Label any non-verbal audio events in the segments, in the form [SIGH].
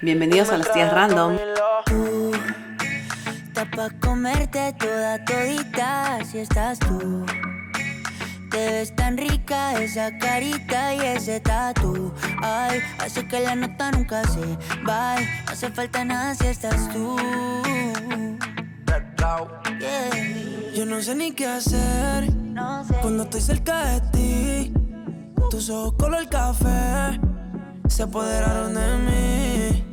Bienvenidos a las tías random. Está pa' comerte toda todita si estás tú. Te ves tan rica esa carita y ese tatu. Ay, hace que la nota nunca se va. No hace falta nada si estás tú. Yeah. Yo no sé ni qué hacer No sé. cuando estoy cerca de ti. Tus ojos color café se apoderaron de mí.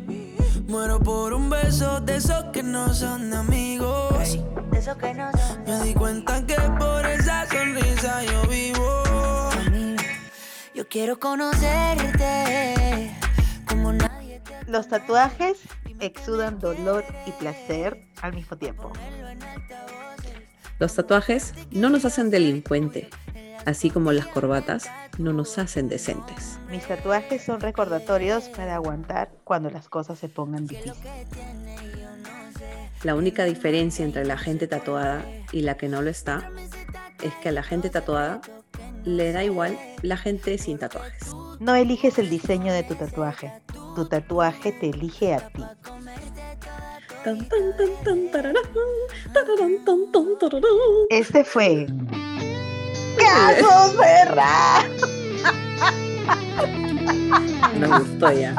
Muero por un beso de esos que no son amigos. De eso que no son Me di cuenta que por esa sonrisa yo vivo. Yo quiero conocerte como nadie te Los tatuajes exudan dolor y placer al mismo tiempo. Los tatuajes no nos hacen delincuente, así como las corbatas no nos hacen decentes. Mis tatuajes son recordatorios para aguantar cuando las cosas se pongan difíciles. La única diferencia entre la gente tatuada y la que no lo está es que a la gente tatuada le da igual la gente sin tatuajes. No eliges el diseño de tu tatuaje. Tu tatuaje te elige a ti. Este fue. ¡Casos Ferra! Nos gustó ya.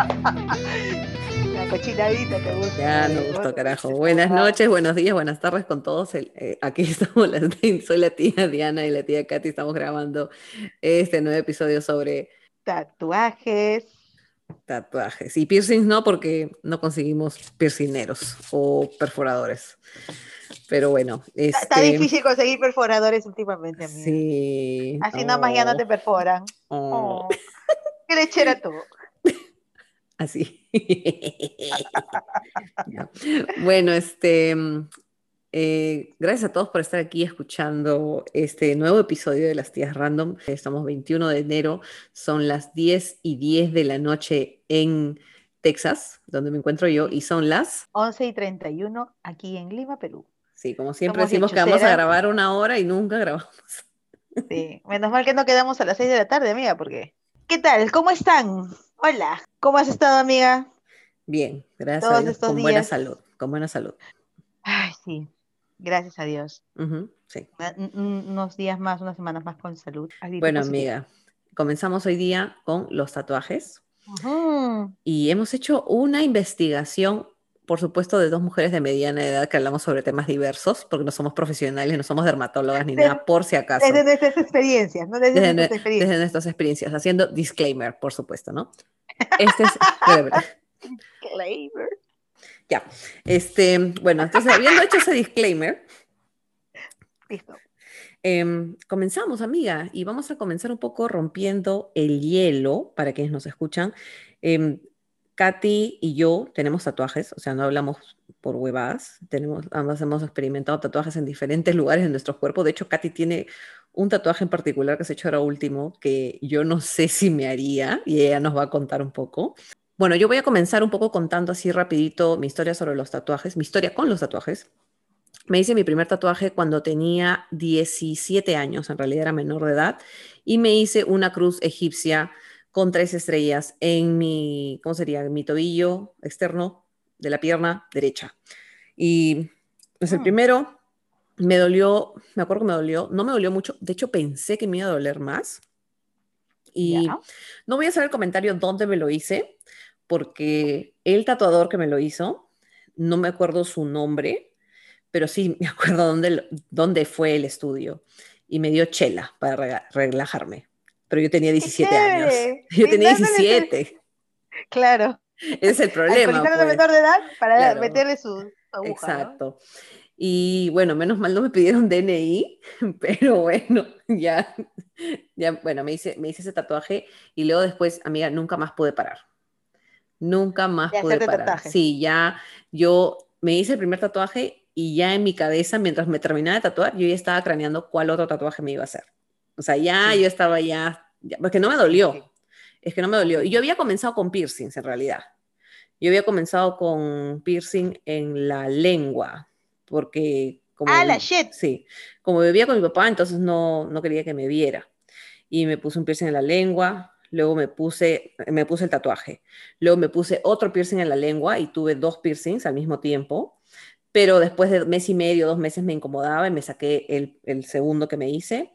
La cochinadita te gusta. Ya nos gustó, carajo. Buenas noches, buenos días, buenas tardes con todos. El- eh, aquí [LAUGHS] estamos, las- soy la tía Diana y la tía Katy. Estamos grabando este nuevo episodio sobre Tatuajes. tatuajes. Y piercings no, porque no conseguimos piercineros o perforadores. Pero bueno, Está- Está este, difícil conseguir perforadores últimamente, amiga. Sí. Así nomás ya no Oh, te perforan. oh, Oh. Qué lechera tú. [LAUGHS] Así. Bueno, este, mm, eh, gracias a todos por estar aquí escuchando este nuevo episodio de Las Tías Random. Estamos 21 de enero, son las 10 y 10 de la noche en Texas, donde me encuentro yo, y son las, 11 y 31 aquí en Lima, Perú. Sí, como siempre Somos decimos que vamos a grabar una hora y nunca grabamos. [LAUGHS] Sí, menos mal que no quedamos a las 6 de la tarde, amiga, porque... ¿Qué tal? ¿Cómo están? Hola. ¿Cómo has estado, amiga? Bien, gracias a Dios, estos con buena salud, con buena salud. Ay, sí. Gracias a Dios. Sí. Un- un- Unos días más, unas semanas más con salud. Bueno, amiga, comenzamos hoy día con los tatuajes. Y hemos hecho una investigación, por supuesto, de dos mujeres de mediana edad que hablamos sobre temas diversos, porque no somos profesionales, no somos dermatólogas ni Desde- nada, por si acaso. Desde nuestras experiencias, ¿no? Desde, Desde, nuestras nue- experiencias. desde nuestras experiencias, haciendo disclaimer, por supuesto, ¿no? Este es. [LAUGHS] Clever. ya, este, bueno, entonces habiendo hecho ese disclaimer, Listo. Em, comenzamos, amiga, y vamos a comenzar un poco rompiendo el hielo para quienes nos escuchan. Em, Katy y yo tenemos tatuajes, o sea, no hablamos por huevadas, tenemos, ambas hemos experimentado tatuajes en diferentes [LAUGHS] lugares de nuestro cuerpo. De hecho, Katy tiene un tatuaje en particular que se ha hecho ahora último, que yo no sé si me haría, y ella nos va a contar un poco. Bueno, yo voy a comenzar un poco contando así rapidito mi historia sobre los tatuajes, mi historia con los tatuajes. Me hice mi primer tatuaje cuando tenía 17 años, en realidad era menor de edad, y me hice una cruz egipcia con tres estrellas en mi, ¿cómo sería? En mi tobillo externo de la pierna derecha. Y pues el Mm. primero me dolió, me acuerdo que me dolió, no me dolió mucho, de hecho pensé que me iba a doler más. Y no voy a hacer el comentario dónde me lo hice, porque el tatuador que me lo hizo, no me acuerdo su nombre, pero sí me [LAUGHS] acuerdo dónde, dónde fue el estudio. Y me dio chela para relajarme. Pero yo tenía 17 años. [LAUGHS] Yo tenía Brindándole ese- 17. Claro. Ese es el [LAUGHS] problema. Pues. menor de edad para Claro. meterle su, aguja, ¿no? Exacto. Y bueno, menos mal no me pidieron DNI, [LAUGHS] pero bueno, ya, ya, bueno, me hice, me hice ese tatuaje y luego después, amiga, nunca más pude parar. Nunca más De pude parar. tatuajes. Sí, ya yo me hice el primer tatuaje y ya en mi cabeza, mientras me terminaba de tatuar, yo ya estaba craneando cuál otro tatuaje me iba a hacer. O sea, ya Sí. yo estaba ya, ya- porque no me dolió. Sí. Es que no me dolió. Y yo había comenzado con piercings en realidad. Yo había comenzado con piercing en la lengua, porque como Ah, la shit. Sí, como vivía con mi papá, entonces no, no quería que me viera. Y me puse un piercing en la lengua, luego me puse, me puse el tatuaje, luego me puse otro piercing en la lengua y tuve dos piercings al mismo tiempo, pero después de mes y medio, dos meses me incomodaba y me saqué el, el segundo que me hice,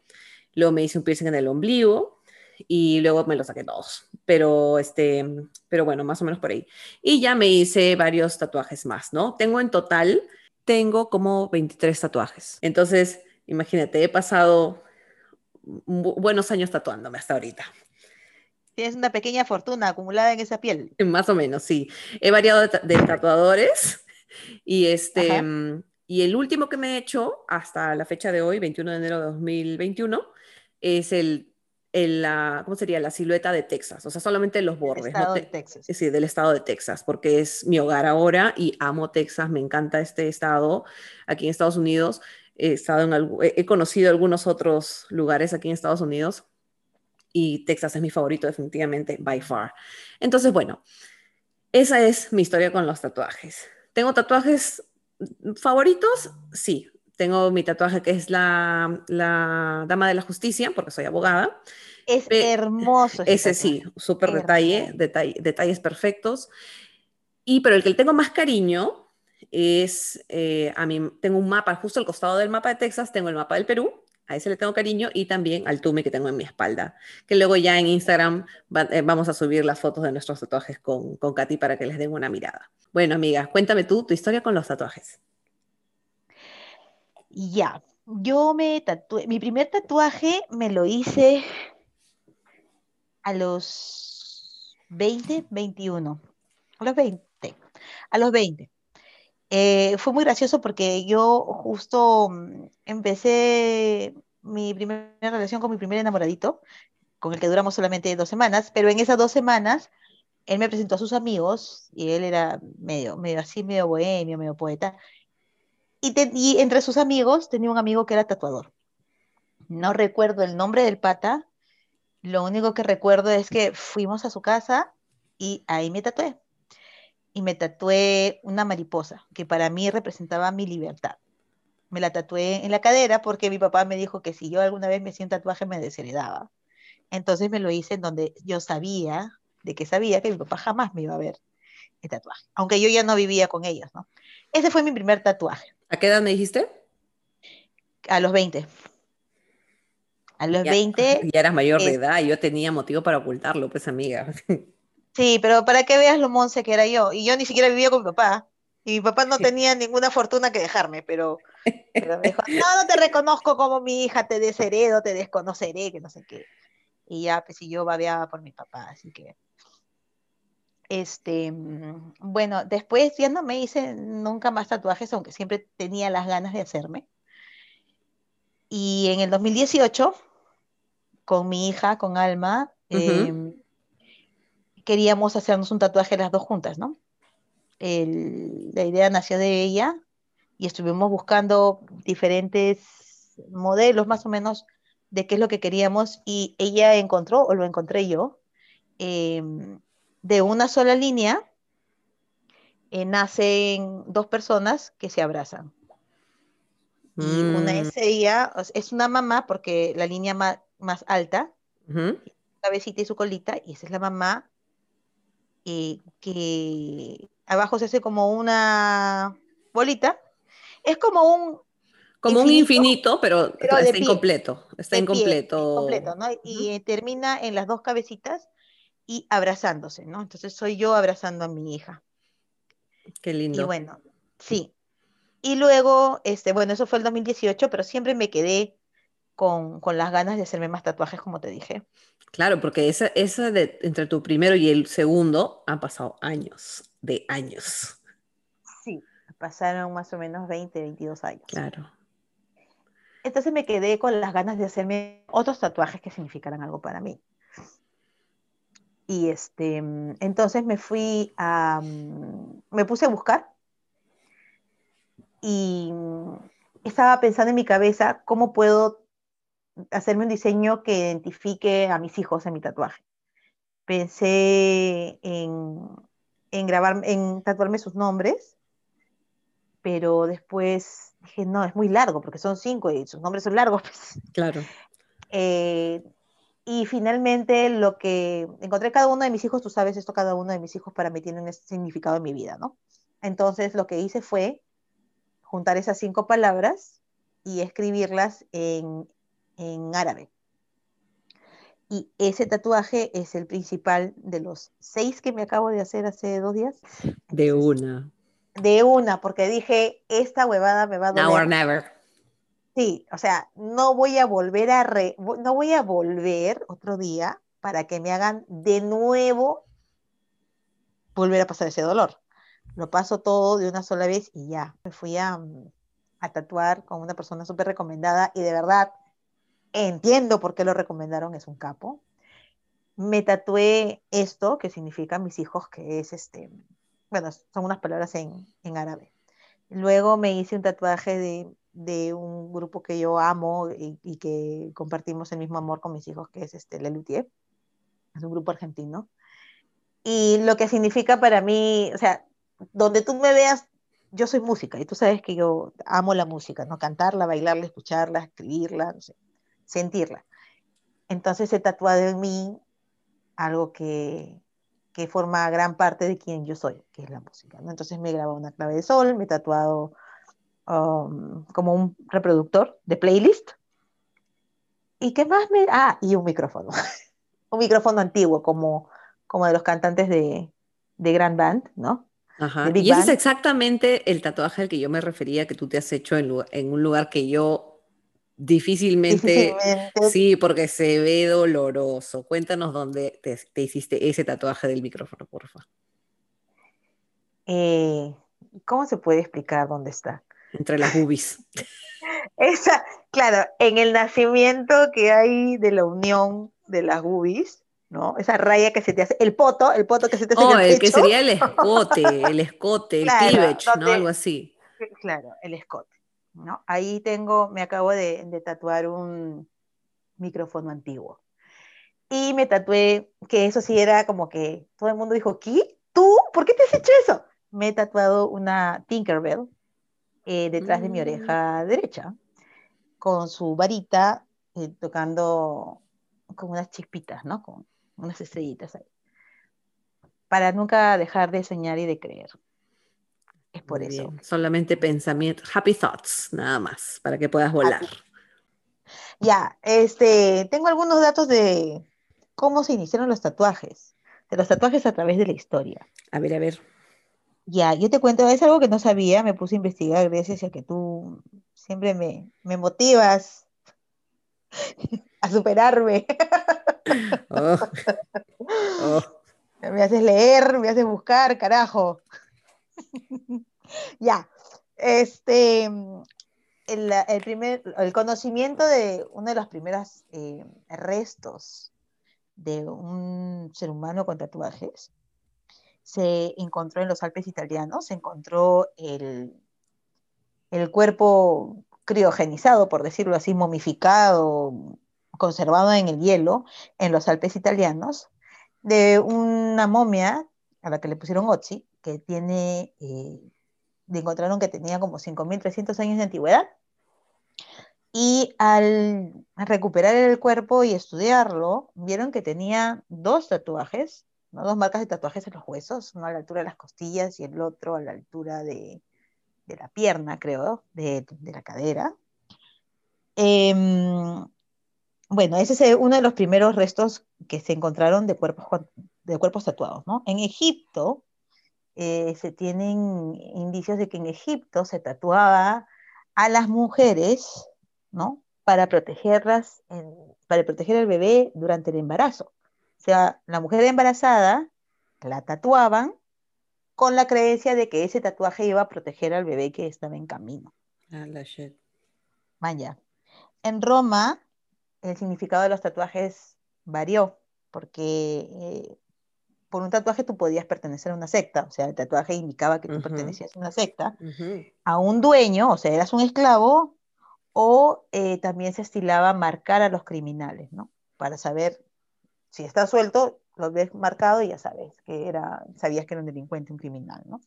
luego me hice un piercing en el ombligo y luego me lo saqué todos, pero este, pero bueno, más o menos por ahí. Y ya me hice varios tatuajes más, ¿no? Tengo en total, tengo como 23 tatuajes. Entonces, imagínate, he pasado buenos años tatuándome hasta ahorita. Tienes una pequeña fortuna acumulada en esa piel. [LAUGHS] Más o menos, sí. He variado de, tatuadores y este y el último que me he hecho hasta la fecha de hoy, 21 de enero de 2021, es el, el la, ¿cómo sería? La silueta de Texas, o sea, solamente los bordes. Del estado de Texas. Sí, del estado de Texas, porque es mi hogar ahora y amo Texas, me encanta este estado aquí en Estados Unidos he, estado en he conocido algunos otros lugares aquí en Estados Unidos y Texas es mi favorito definitivamente, by far. Entonces, bueno, esa es mi historia con los tatuajes. ¿Tengo tatuajes favoritos? Sí. Tengo mi tatuaje que es la, la Dama de la Justicia, porque soy abogada. Es hermoso. Ese, sí, súper detalle, detalles perfectos. Y pero el que le tengo más cariño es, eh, a mí tengo un mapa, justo al costado del mapa de Texas, tengo el mapa del Perú, a ese le tengo cariño, y también al tume que tengo en mi espalda, que luego ya en Instagram eh, vamos a subir las fotos de nuestros tatuajes con, con Katy para que les den una mirada. Bueno, amiga, cuéntame tú tu historia con los tatuajes. Ya, yo me tatué, mi primer tatuaje me lo hice a los 20, 21, a los 20, a los 20. Eh, fue muy gracioso porque yo justo mm, empecé mi primera relación con mi primer enamoradito, con el que duramos solamente dos semanas, pero en esas dos semanas él me presentó a sus amigos y él era medio, medio así, medio bohemio, medio poeta. Y, entre sus amigos tenía un amigo que era tatuador. No recuerdo el nombre del pata, lo único que recuerdo es que fuimos a su casa y ahí me tatué y me tatué una mariposa, que para mí representaba mi libertad. Me la tatué en la cadera porque mi papá me dijo que si yo alguna vez me hacía un tatuaje me desheredaba. Entonces me lo hice en donde yo sabía, de que sabía que mi papá jamás me iba a ver el tatuaje, aunque yo ya no vivía con ellos. Ese fue mi primer tatuaje. ¿A qué edad me dijiste? A los 20. A los 20. [LAUGHS] Ya eras mayor de edad y yo tenía motivo para ocultarlo, pues amiga. [LAUGHS] Sí, pero para que veas lo monse que era yo. Y yo ni siquiera vivía con mi papá. Y mi papá no tenía ninguna fortuna que dejarme, [LAUGHS] pero, me dijo, no, no te reconozco como mi hija, te desheredo, te desconoceré, que no sé qué. Y ya, pues, y yo babeaba por mi papá, así que... Este, mm, bueno, después ya no me hice nunca más tatuajes, aunque siempre tenía las ganas de hacerme. Y en el 2018, con mi hija, con Alma, queríamos hacernos un tatuaje las dos juntas, ¿no? la idea nació de ella y estuvimos buscando diferentes modelos más o menos de qué es lo que queríamos y ella encontró, o lo encontré yo, em, de una sola línea eh, nacen dos personas que se abrazan. Y una es mm. ella, es una mamá porque la línea más, alta, su cabecita y su colita, y esa es la mamá eh, que abajo se hace como una bolita. Es como un... Como un infinito, pero, está incompleto. Está incompleto. Y eh, termina en las dos cabecitas y abrazándose, ¿no? Entonces soy yo abrazando a mi hija. Qué lindo. Y bueno, sí. Y luego, este, bueno, eso fue el 2018, pero siempre me quedé con, con las ganas de hacerme más tatuajes, como te dije. Claro, porque esa, esa de entre tu primero y el segundo han pasado años, de años. Sí, pasaron más o menos 20, 22 años. Claro. Entonces me quedé con las ganas de hacerme otros tatuajes que significaran algo para mí. Y este, entonces me fui a, me puse a buscar y estaba pensando en mi cabeza cómo puedo hacerme un diseño que identifique a mis hijos en mi tatuaje. Pensé en, en grabar, en tatuarme sus nombres, pero después dije, no, es muy largo, porque son cinco y sus nombres son largos. Pues. [LAUGHS] Claro. Eh, y finalmente lo que encontré cada uno de mis hijos, tú sabes esto, cada uno de mis hijos para mí tiene un significado en mi vida, ¿no? Entonces lo que hice fue juntar esas cinco palabras y escribirlas en, en árabe. Y ese tatuaje es el principal de los seis que me acabo de hacer hace dos días. De una. De una, porque dije, esta huevada me va a doler. Now or never. Sí, o sea, no voy a volver a re, no voy a volver otro día para que me hagan de nuevo volver a pasar ese dolor. Lo paso todo de una sola vez y ya. Me fui a, a tatuar con una persona súper recomendada y de verdad entiendo por qué lo recomendaron, es un capo. Me tatué esto, que significa mis hijos, que es este, bueno, son unas palabras en, en árabe. Luego me hice un tatuaje de, de un grupo que yo amo y, que compartimos el mismo amor con mis hijos, que es este Lelutier. Es un grupo argentino. Y lo que significa para mí, o sea, donde tú me veas, yo soy música y tú sabes que yo amo la música, ¿no? Cantarla, bailarla, escucharla, escribirla, sentirla. Entonces he tatuado en mí algo que, que forma gran parte de quien yo soy, que es la música. Entonces me he grabado una clave de sol, me he tatuado um, como un reproductor de playlist. ¿Y qué más me...? Ah, y un micrófono. [LAUGHS] un micrófono antiguo, como, como de los cantantes de, de Grand Band, ¿no? Ajá. Y ese es exactamente el tatuaje al que yo me refería que tú te has hecho en, en un lugar que yo Difícilmente, Difícilmente, sí, porque se ve doloroso. Cuéntanos dónde te, te hiciste ese tatuaje del micrófono, porfa. Eh, ¿Cómo se puede explicar dónde está? Entre las boobies. Esa, claro, en el nacimiento que hay de la unión de las boobies, ¿no? Esa raya que se te hace, el poto, el poto que se te hace oh, en el, el que sería el escote, el escote, el claro, cleavage, ¿no? Algo así. Claro, el escote. ¿no? Ahí tengo, me acabo de, de, tatuar un micrófono antiguo. Y me tatué, que eso sí era como que todo el mundo dijo, ¿qué? ¿Tú? ¿Por qué te has hecho eso? Me he tatuado una Tinkerbell eh, detrás mm. de mi oreja derecha, con su varita eh, tocando con unas chispitas, ¿no? Con unas estrellitas ahí. Para nunca dejar de soñar y de creer. Es por Muy eso. Bien. Solamente pensamiento, happy thoughts, nada más, para que puedas volar. Happy. Ya, este, tengo algunos datos de cómo se iniciaron los tatuajes, de los tatuajes a través de la historia. A ver, a ver. Ya, yo te cuento, es algo que no sabía, me puse a investigar gracias a que tú siempre me, me motivas [LAUGHS] a superarme. [LAUGHS] Oh. Oh. [LAUGHS] Me haces leer, me haces buscar, carajo. ya, este, el, el, primer, el conocimiento de uno de los primeros eh, restos de un ser humano con tatuajes se encontró en los Alpes italianos, se encontró el, el cuerpo criogenizado, por decirlo así, momificado, conservado en el hielo en los Alpes italianos, de una momia a la que le pusieron Otzi, que tiene, eh, encontraron que tenía como 5.300 años de antigüedad. Y al recuperar el cuerpo y estudiarlo, vieron que tenía dos tatuajes, dos marcas de tatuajes en los huesos, uno a la altura de las costillas y el otro a la altura de, de la pierna, creo, de, de la cadera. Eh, bueno, ese es uno de los primeros restos que se encontraron de cuerpos, de cuerpos tatuados. ¿no? En Egipto, eh, se tienen indicios de que en Egipto se tatuaba a las mujeres, ¿no? Para protegerlas, para proteger al bebé durante el embarazo. O sea, la mujer embarazada la tatuaban con la creencia de que ese tatuaje iba a proteger al bebé que estaba en camino. Ah, la shit. En Roma, el significado de los tatuajes varió, porque eh, por un tatuaje tú podías pertenecer a una secta, o sea, el tatuaje indicaba que tú uh -huh. pertenecías a una secta, uh -huh. a un dueño, o sea, eras un esclavo, o eh, también se estilaba marcar a los criminales, ¿no? Para saber si está suelto, lo ves marcado y ya sabes que era, sabías que era un delincuente, un criminal, ¿no?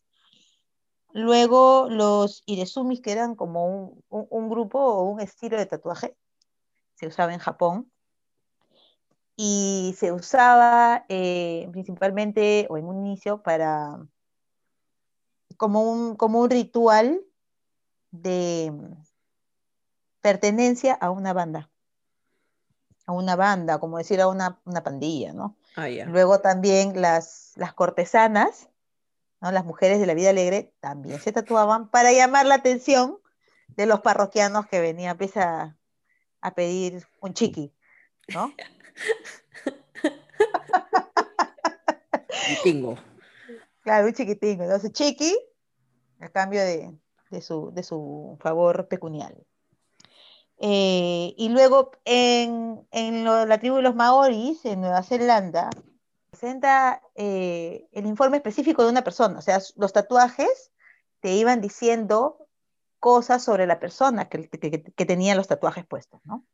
Luego los iresumis, que eran como un, grupo o un estilo de tatuaje, se usaba en Japón, y se usaba eh, principalmente o en un inicio para como un, como un ritual de pertenencia a una banda, a una banda, como decir a una, una pandilla, ¿no? Ah. Luego también las, las cortesanas, ¿no? las mujeres de la vida alegre, también se tatuaban para llamar la atención de los parroquianos que venían pues, a, a pedir un chiqui, ¿no? [LAUGHS] Tingo. Claro, un chiquitín. Entonces, chiqui, a cambio de, de su, de su favor pecunial. Eh, y luego en, en lo- la tribu de los maoris, en Nueva Zelanda, presenta eh, el informe específico de una persona. O sea, los tatuajes te iban diciendo cosas sobre la persona que, que- tenía los tatuajes puestos, ¿no?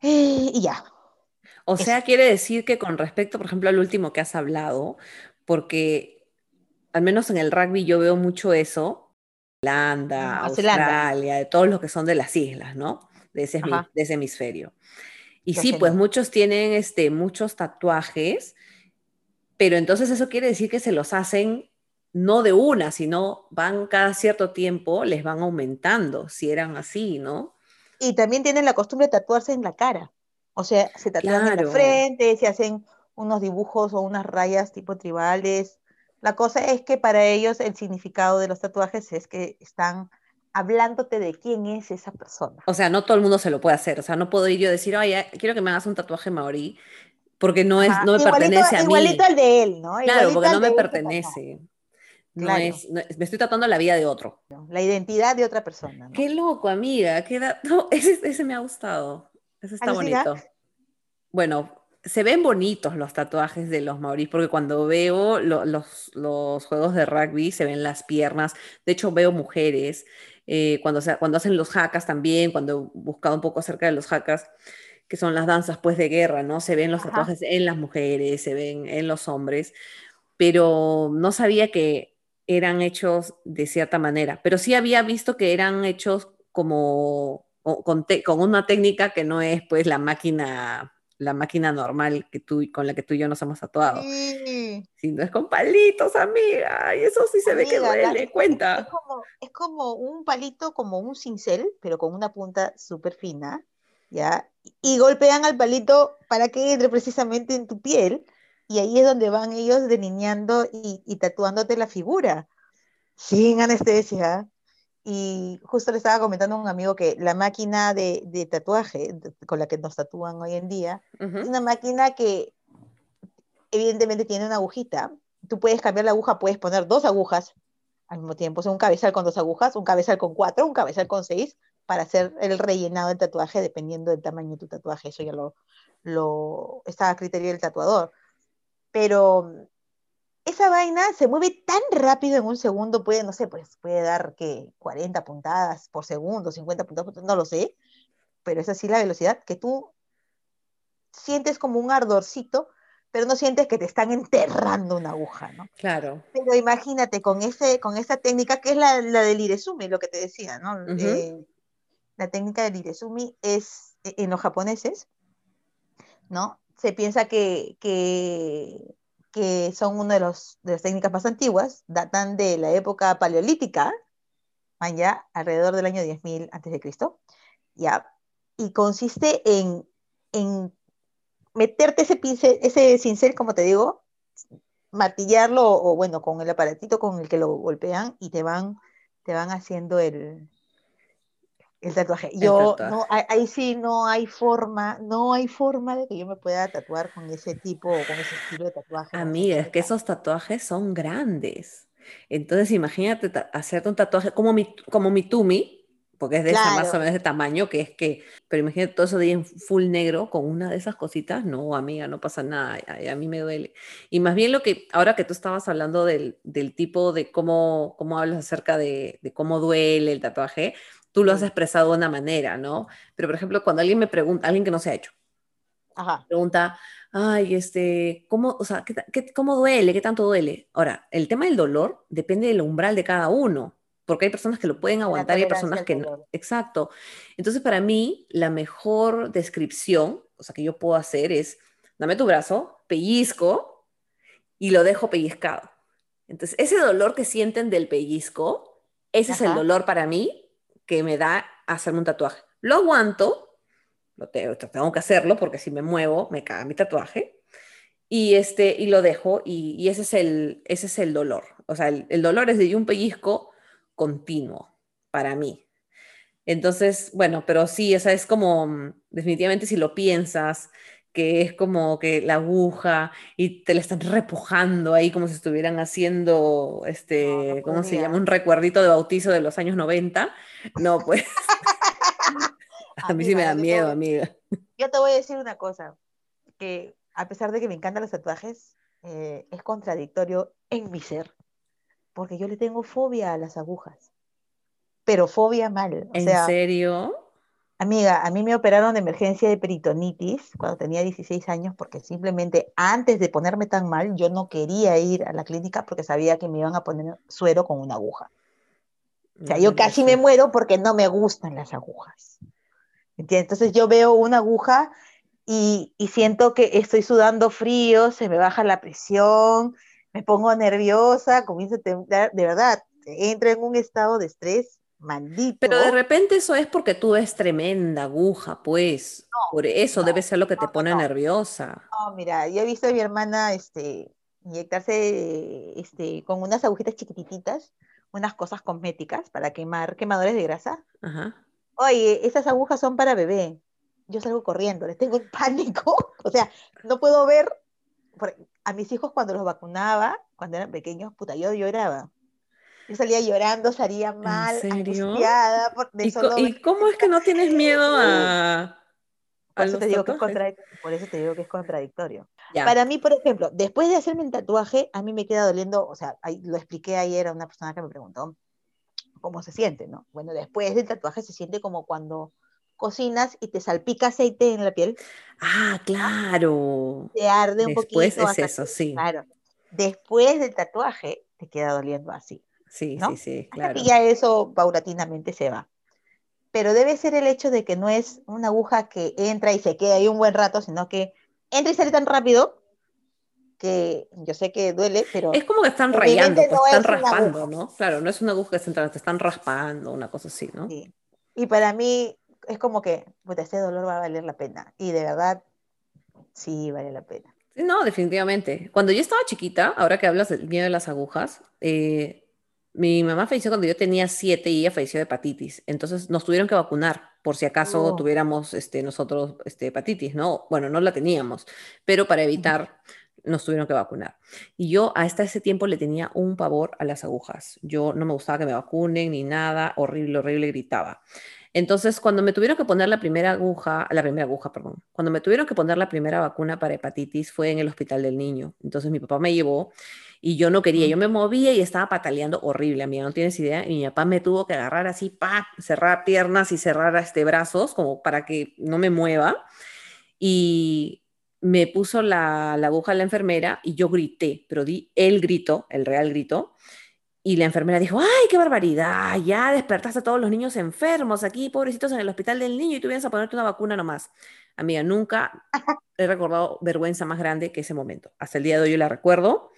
Eh, y ya. O Eso. sea, quiere decir que con respecto, por ejemplo, al último que has hablado, porque al menos en el rugby yo veo mucho eso, Holanda. Australia, de todos los que son de las islas, ¿no? De ese, de hemisferio. Y sí, pues muchos tienen este, muchos tatuajes, pero entonces eso quiere decir que se los hacen no de una, sino van cada cierto tiempo, les van aumentando, si eran así, ¿no? Y también tienen la costumbre de tatuarse en la cara. O sea, se tatúan en la Claro. frente, se hacen unos dibujos o unas rayas tipo tribales. La cosa es que para ellos el significado de los tatuajes es que están hablándote de quién es esa persona. O sea, no todo el mundo se lo puede hacer. O sea, no puedo ir yo a decir, oye, quiero que me hagas un tatuaje maorí, porque no, es, Ajá. no me Igualito- pertenece a mí. Igualito al de él, ¿no? Claro, Igualito porque no me pertenece. No Claro. es, no me estoy tratando la vida de otro. La identidad de otra persona, ¿no? Qué loco, amiga. Qué da- [LAUGHS] no, ese, ese me ha gustado. Ese está bonito. Bueno, se ven bonitos los tatuajes de los maoríes, porque cuando veo lo- los, los juegos de rugby se ven las piernas. De hecho, veo mujeres eh, cuando, se- cuando hacen los hackas también, cuando he buscado un poco acerca de los hackas, que son las danzas pues de guerra, ¿no? Se ven los Ajá. tatuajes en las mujeres, se ven en los hombres, pero no sabía que eran hechos de cierta manera, pero sí había visto que eran hechos como con, con una técnica que no es pues la máquina la máquina normal que tú con la que tú y yo nos hemos tatuado, Sí. sino es con palitos, amiga, y eso sí se ve que la- duele, [LAUGHS] es- cuenta. Es como, es como un palito, como un cincel, pero con una punta súper fina, ¿ya? Y golpean al palito para que entre precisamente en tu piel, y ahí es donde van ellos delineando y, y tatuándote la figura, sin anestesia. Y justo le estaba comentando a un amigo que la máquina de, de tatuaje con la que nos tatúan hoy en día, es Ujú. una máquina que evidentemente tiene una agujita. Tú puedes cambiar la aguja, puedes poner dos agujas al mismo tiempo, o sea, un cabezal con dos agujas, un cabezal con cuatro, un cabezal con seis, para hacer el rellenado del tatuaje dependiendo del tamaño de tu tatuaje. Eso ya lo, lo está a criterio del tatuador. Pero esa vaina se mueve tan rápido en un segundo, puede, no sé, pues puede dar que 40 puntadas por segundo, 50 puntadas, por segundo, no lo sé, pero es así la velocidad que tú sientes como un ardorcito, pero no sientes que te están enterrando una aguja, ¿no? Claro. Pero imagínate con, ese, con esa técnica que es la, la del Iresumi, lo que te decía, ¿no? Ujú. Eh, la técnica del Iresumi es eh, en los japoneses, ¿no? Se piensa que, que, que son una de, las técnicas más antiguas, datan de la época paleolítica, allá alrededor del año 10.000 antes de Cristo, ¿ya? Y consiste en, en meterte ese pincel, ese cincel, como te digo, martillarlo o bueno, con el aparatito con el que lo golpean y te van, te van haciendo el, el tatuaje. Yo tatuaje. no, ahí, sí no hay forma, no hay forma de que yo me pueda tatuar con ese tipo o con ese estilo de tatuaje. Amiga, es que esos tatuajes son grandes. Entonces, imagínate hacerte un tatuaje como mi, como mi Tumi, porque es de esa más o Claro. menos de tamaño, que es que, pero imagínate todo eso de ahí en full negro con una de esas cositas. No, amiga, no pasa nada. A, a mí me duele. Y más bien lo que, ahora que tú estabas hablando del, del tipo de cómo, cómo hablas acerca de, de cómo duele el tatuaje, tú lo has expresado de una manera, ¿no? Pero, por ejemplo, cuando alguien me pregunta, alguien que no se ha hecho, Ajá. pregunta, ay, este, ¿cómo, o sea, qué, cómo duele? ¿Qué tanto duele? Ahora, el tema del dolor depende del umbral de cada uno, porque hay personas que lo pueden aguantar y hay personas que no. Exacto. Entonces, para mí, la mejor descripción, o sea, que yo puedo hacer es, dame tu brazo, pellizco y lo dejo pellizcado. Entonces, ese dolor que sienten del pellizco, ese es el dolor para mí que me da hacerme un tatuaje. Lo aguanto, lo tengo, que hacerlo porque si me muevo me caga mi tatuaje. Y este y lo dejo y, ese es el ese es el dolor. O sea el, dolor es de un pellizco continuo para mí. Entonces bueno pero sí esa es como mm, definitivamente si lo piensas que es como que la aguja y te la están repujando ahí como si estuvieran haciendo No, este no cómo se llama un recuerdito de bautizo de los años 90 no pues [LAUGHS] a mí sí me da miedo voy- amiga. Yo te voy a decir una cosa, que a pesar de que me encantan los tatuajes, eh, es contradictorio en mi ser, porque yo le tengo fobia a las agujas, pero fobia mal. O en sea, serio amiga, a mí me operaron de emergencia de peritonitis cuando tenía 16 años, porque simplemente antes de ponerme tan mal, yo no quería ir a la clínica porque sabía que me iban a poner suero con una aguja. O sea, yo Dios casi me muero porque no me gustan las agujas. ¿Entiendes? Entonces yo veo una aguja y, y siento que estoy sudando frío, se me baja la presión, me pongo nerviosa, comienzo a temblar, de verdad, entro en un estado de estrés maldito. Pero de repente eso es porque tú ves tremenda aguja, pues. Por eso no, debe ser lo que te pone nerviosa. No, mira, yo he visto a mi hermana este, inyectarse este, con unas agujitas chiquititas, unas cosas cosméticas para quemar quemadores de grasa. Ajá. Oye, esas agujas son para bebé. Yo salgo corriendo, les tengo [LAUGHS] pánico. O sea, no puedo ver a mis hijos cuando los vacunaba, cuando eran pequeños, puta, yo lloraba. Yo salía llorando, salía mal, angustiada, por, de ¿Y, solo y cómo es que no tienes miedo a, Por eso te digo que es por eso te digo que es contradictorio. Ya. Para mí, por ejemplo, después de hacerme el tatuaje, a mí me queda doliendo, o sea, ahí lo expliqué ayer a una persona que me preguntó cómo se siente, ¿no? Bueno, después del tatuaje se siente como cuando cocinas y te salpica aceite en la piel, Ah, claro. te arde un Después poquito. es hasta eso, sí. Claro. Después del tatuaje te queda doliendo así, Sí, ¿no? sí, sí, claro. que ya eso paulatinamente se va. Pero debe ser el hecho de que no es una aguja que entra y se queda ahí un buen rato, sino que entra y sale tan rápido que yo sé que duele, pero Es como que están rayando, pues no están es raspando. ¿no? Claro, no es una aguja central, te están raspando, una cosa así, ¿no? Sí. Y para mí es como que, puta, este dolor va a valer la pena. Y de verdad, sí vale la pena. No, definitivamente. Cuando yo estaba chiquita, ahora que hablas del miedo de las agujas, eh, mi mamá falleció cuando yo tenía siete y ella falleció de hepatitis. Entonces nos tuvieron que vacunar por si acaso Oh. tuviéramos este, nosotros este, hepatitis, ¿no? Bueno, no la teníamos, pero para evitar nos tuvieron que vacunar. Y yo hasta ese tiempo le tenía un pavor a las agujas. Yo no me gustaba que me vacunen ni nada, horrible, horrible, gritaba. Entonces, cuando me tuvieron que poner la primera aguja, la primera aguja, perdón, cuando me tuvieron que poner la primera vacuna para hepatitis fue en el hospital del niño. Entonces mi papá me llevó y yo no quería, yo me movía y estaba pataleando horrible, amiga, no tienes idea. Y mi papá me tuvo que agarrar así, pa, cerrar piernas y cerrar este brazos como para que no me mueva. Y me puso la, la aguja a la enfermera y yo grité, pero di el grito, el real grito. Y la enfermera dijo, ay, qué barbaridad, ya despertaste a todos los niños enfermos aquí, pobrecitos en el hospital del niño y tú vienes a ponerte una vacuna nomás. Amiga, nunca [LAUGHS] he recordado vergüenza más grande que ese momento. Hasta el día de hoy yo la recuerdo.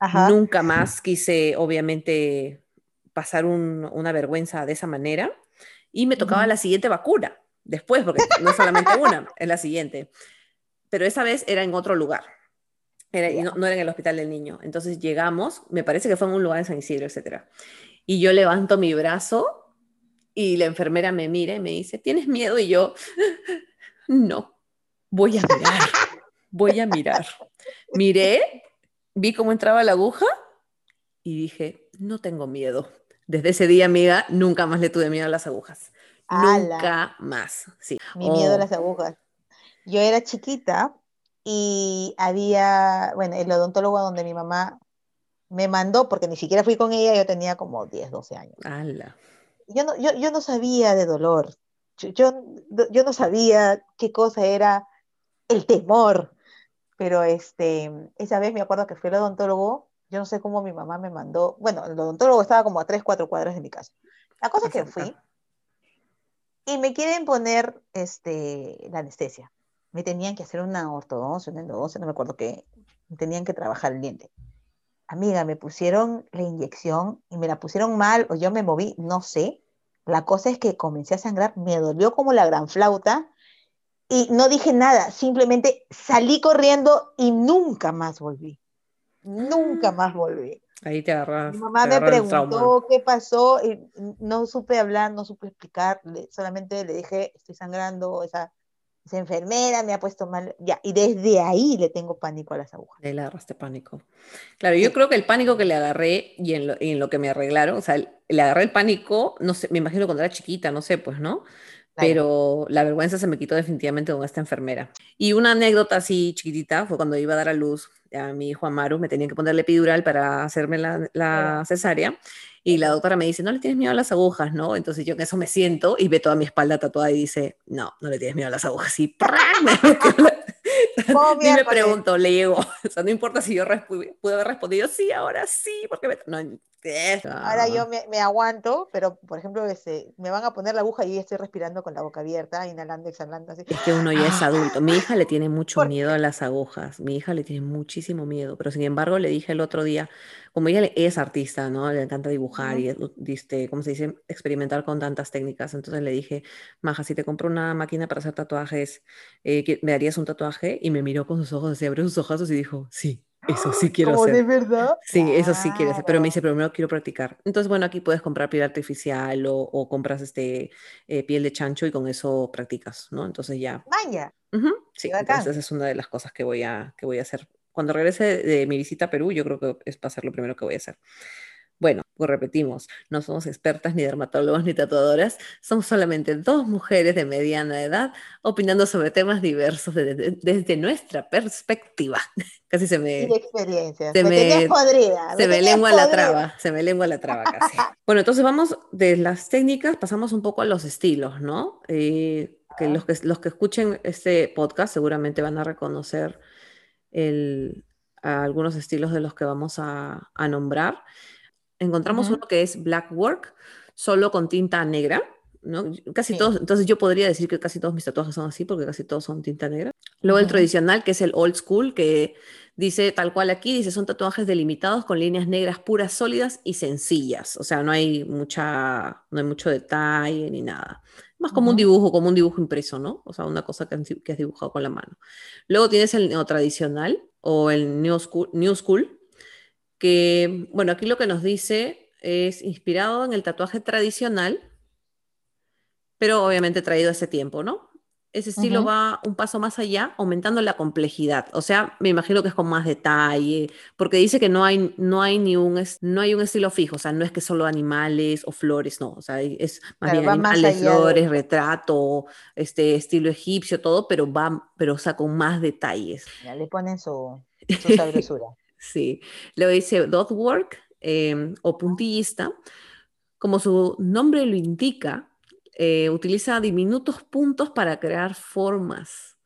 Ajá. Nunca más quise, obviamente, pasar un- una vergüenza de esa manera. Y me tocaba la siguiente vacuna, después, porque no es solamente una, [LAUGHS] es la siguiente. Pero esa vez era en otro lugar. Era, no era en el hospital del niño. Entonces llegamos, me parece que fue en un lugar en San Isidro, etc. Y yo levanto mi brazo y la enfermera me mira y me dice, ¿tienes miedo? Y yo, [LAUGHS] no, voy a mirar, voy a mirar. Miré, vi cómo entraba la aguja y dije, no tengo miedo. Desde ese día, amiga, nunca más le tuve miedo a las agujas. Nunca más. Sí. Mi miedo a Oh, las agujas. Yo era chiquita y había, bueno, el odontólogo donde mi mamá me mandó, porque ni siquiera fui con ella, yo tenía como 10, 12 años. ala. Yo no, yo, yo no sabía de dolor. Yo, yo, yo no sabía qué cosa era el temor. Pero este, esa vez me acuerdo que fui al odontólogo, yo no sé cómo mi mamá me mandó, bueno, el odontólogo estaba como a 3, 4 cuadras de mi casa. La cosa es que fui y me quieren poner este, la anestesia. me tenían que hacer una ortodoncia, una endodoncia, no me acuerdo qué, me tenían que trabajar el diente. Amiga, me pusieron la inyección y me la pusieron mal o yo me moví, no sé. La cosa es que comencé a sangrar, me dolió como la gran flauta y no dije nada, simplemente salí corriendo y nunca más volví. Nunca más volví. Ahí te agarras. Mi mamá me preguntó qué pasó y no supe hablar, no supe explicar, solamente le dije, estoy sangrando, esa, esa enfermera me ha puesto mal, ya, y desde ahí le tengo pánico a las agujas. Le agarraste pánico. Claro, yo Sí. creo que el pánico que le agarré y en lo, y en lo que me arreglaron, o sea, le agarré el pánico, no sé, me imagino cuando era chiquita, no sé, pues, ¿no? Pero la vergüenza se me quitó definitivamente con esta enfermera. Y una anécdota así chiquitita fue cuando iba a dar a luz a mi hijo Amaru, me tenían que ponerle epidural para hacerme la, cesárea. Y la doctora me dice, no le tienes miedo a las agujas, ¿no? Entonces yo en eso me siento y ve toda mi espalda tatuada y dice, no, no le tienes miedo a las agujas. Y [LAUGHS] me [LAUGHS] pregunto, le llegó. [LAUGHS] O sea, no importa si yo pude haber respondido, sí, ahora sí, porque me... No, Ahora ah, yo me, me aguanto, pero por ejemplo, este, me van a poner la aguja y yo estoy respirando con la boca abierta, inhalando, exhalando, así. Es que uno ya es adulto. Mi hija le tiene [LAUGHS] mucho ¿Por miedo a las agujas. Mi hija le tiene muchísimo miedo. Pero sin embargo, le dije el otro día, como ella es artista, ¿no? Le encanta dibujar y, este, ¿cómo se dice? Experimentar con tantas técnicas. Entonces le dije, Maja, si te compro una máquina para hacer tatuajes, eh, ¿qué- ¿me harías un tatuaje? Y me miró con sus ojos, así abrió sus ojos y dijo, sí, eso sí quiero ¿Como hacer. de verdad? Sí, eso sí quiere hacer, pero me dice, primero quiero practicar. Entonces, bueno, aquí puedes comprar piel artificial o, o compras este, eh, piel de chancho y con eso practicas, ¿no? Entonces ya, Maña, ujú, sí, qué entonces esa es una de las cosas que voy a, que voy a hacer. Cuando regrese de mi visita a Perú, yo creo que es va a ser lo primero que voy a hacer. Pues repetimos, no somos expertas ni dermatólogos ni tatuadoras, somos solamente dos mujeres de mediana edad opinando sobre temas diversos de- de- desde nuestra perspectiva. [LAUGHS] Casi se Y me, experiencias. se me tenías me- podrida. se me lengua la traba, se me lengua la traba casi. [LAUGHS] Bueno, entonces vamos de las técnicas, pasamos un poco a los estilos, ¿no? Eh, que los que los que escuchen este podcast seguramente van a reconocer el- a algunos estilos de los que vamos a, a nombrar. Encontramos Ujú. uno que es black work, solo con tinta negra, ¿no? Casi Sí. todos, entonces yo podría decir que casi todos mis tatuajes son así porque casi todos son tinta negra. Luego el Ujú. tradicional, que es el old school, que dice tal cual aquí, dice son tatuajes delimitados con líneas negras puras, sólidas y sencillas. O sea, no hay mucha, no hay mucho detalle ni nada. Más como un Ujú. dibujo, como un dibujo impreso, ¿no? O sea, una cosa que, que has dibujado con la mano. Luego tienes el neotradicional o el new school, new school, que, bueno, aquí lo que nos dice es inspirado en el tatuaje tradicional, pero obviamente traído a ese tiempo, ¿no? Ese estilo Ujú. va un paso más allá, aumentando la complejidad. O sea, me imagino que es con más detalle, porque dice que no hay, no hay ni un, no hay un estilo fijo, o sea, no es que solo animales o flores, no, o sea, es más Claro, bien más animales, de flores, eso. retrato, este estilo egipcio, todo, pero va, pero o sea, con más detalles. Ya le ponen su, su sabrosura. [LAUGHS] Sí, luego dice dot work eh, o puntillista, como su nombre lo indica, eh, utiliza diminutos puntos para crear formas.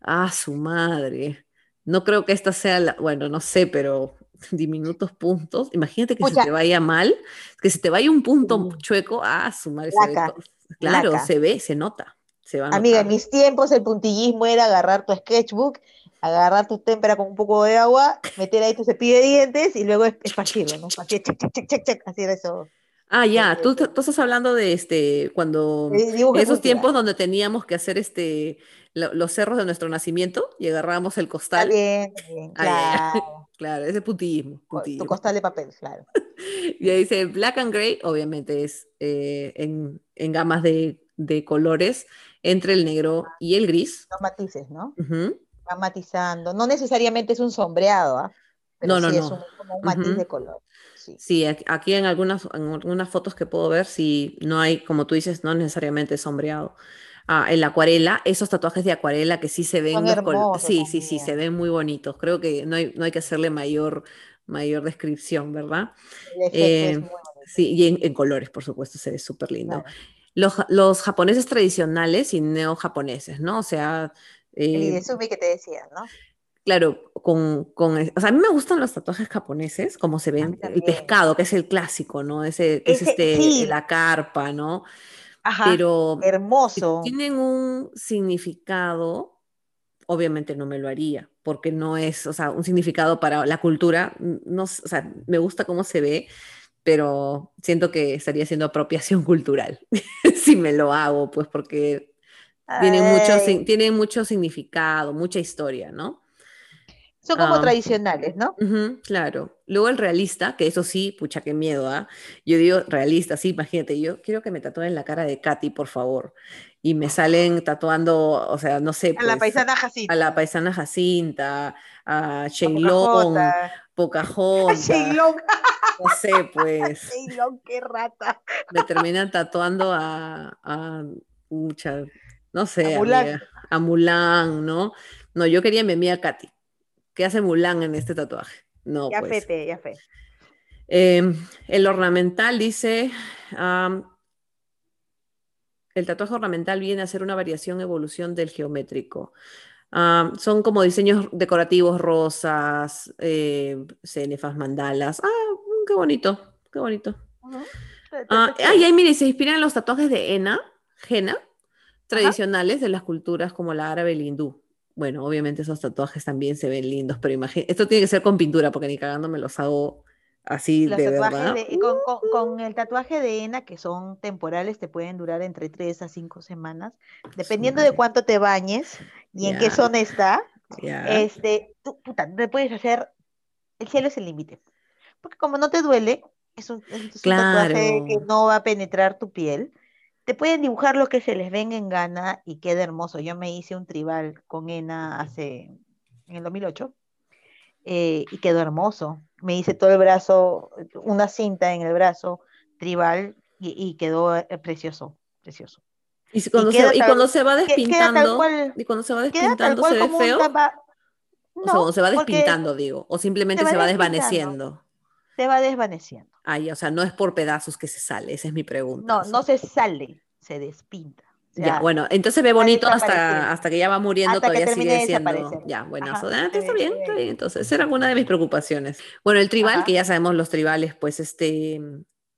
Ah, su madre. No creo que esta sea la, bueno, no sé, pero [LAUGHS] diminutos puntos. Imagínate que se Pucha. te vaya mal, que se te vaya un punto chueco. Ah, su madre. se ve claro, laca. se ve, se nota. Se va a Amiga, en mis tiempos el puntillismo era agarrar tu sketchbook, agarrar tu témpera con un poco de agua, meter ahí tu cepillo de dientes y luego es- esparcirlo, ¿no? Chac, chac, chac, chac, así era eso. Ah, ya, Eh, tú, tú estás hablando de este, cuando, en esos tiempos donde teníamos que hacer este, lo- los cerros de nuestro nacimiento y agarrábamos el Está costal. bien, está bien, Ah, ya. claro. [LAUGHS] Claro, ese puntillismo, Tu costal de papel, claro. [LAUGHS] Y ahí dice Black and Gray, obviamente es eh, en, en gamas de, de colores entre el negro y el gris. Los matices, ¿no? Ujú. Va matizando. No necesariamente es un sombreado, ¿ah? Pero No, no, sí es no. un, como un matiz de color. Sí. Aquí en algunas, en algunas fotos que puedo ver, sí, no hay, como tú dices, no necesariamente sombreado. Ah, en la acuarela, esos tatuajes de acuarela que sí se ven, los hermosos sí, sí, sí, se ven muy bonitos. Creo que no hay, no hay que hacerle mayor, mayor descripción, ¿verdad? Eh, es sí, y en, en colores, por supuesto, se ve súper lindo. Claro. Los, los japoneses tradicionales y neo-japoneses, ¿no? O sea, El eh, Idezumi que te decía, ¿no? Claro, con, con, o sea, a mí me gustan los tatuajes japoneses, como se ven, el pescado, que es el clásico, ¿no? Ese, que es Ese, este, sí, la carpa, ¿no? ajá, Pero hermoso. tienen un significado, obviamente no me lo haría, porque no es, o sea, un significado para la cultura, no, o sea, me gusta cómo se ve, pero siento que estaría haciendo apropiación [LAUGHS] cultural [LAUGHS] si me lo hago, pues porque tiene mucho, tiene mucho significado, mucha historia, ¿no? son como Ah, tradicionales, ¿no? Claro. Luego el realista, que eso sí, pucha, qué miedo, ¿ah? Yo digo realista, sí, imagínate, yo quiero que me tatúen la cara de Katy, por favor. Y me salen tatuando, o sea, no sé, A la pues, paisana Jacinta. a la paisana Jacinta, a a Sheilong, Pocahontas. [LAUGHS] Sheilong, no sé, pues, [LAUGHS] Sheilong, qué rata. me terminan tatuando a, a pucha, no sé, A Mulan. amiga, a Mulan, ¿no? No, yo quería mi amiga Katy. ¿Qué hace Mulan en este tatuaje? No, Ya pues. fete, ya fe. Eh, el ornamental dice, el tatuaje ornamental viene a ser una variación, evolución del geométrico. Son como diseños decorativos, rosas, eh, cenefas, mandalas. Ah, mm, qué bonito, qué bonito. Ah, chévere. ay, ay, mire, se inspiran los tatuajes de henna, henna, tradicionales de las culturas como la árabe y el hindú. Bueno, obviamente esos tatuajes también se ven lindos, pero imagínate, esto tiene que ser con pintura, porque ni cagando me los hago así Los de tatuajes verdad. de- con, con- con el tatuaje de henna, que son temporales, te pueden durar entre 3 a 5 semanas, dependiendo de cuánto te bañes y en qué zona está. Ya. Este, tú, puta, te puedes hacer, el cielo es el límite. Porque como no te duele, es un, es un tatuaje que no va a penetrar tu piel. Te pueden dibujar lo que se les venga en gana y queda hermoso. Yo me hice un tribal con henna hace, en el 2008, eh, y quedó hermoso. Me hice todo el brazo, una cinta en el brazo tribal y, y quedó eh, precioso, precioso. Y, cuando, se, y tal- cuando se va despintando, cual- y cuando se va despintando, ¿se ve feo? tapa- o sea, cuando se va despintando, digo, o simplemente se se va desvaneciendo. Se va desvaneciendo. Ay, o sea, no es por pedazos que se sale, esa es mi pregunta. No, no se sale, se despinta. O Ya, bueno, entonces ve bonito hasta, hasta que ya va muriendo, Hasta todavía sigue siendo. Ya, bueno, Ajá, está se ve- bien, está bien. Entonces, era una de mis preocupaciones. Bueno, el tribal, Ajá. que ya sabemos, los tribales, pues, este,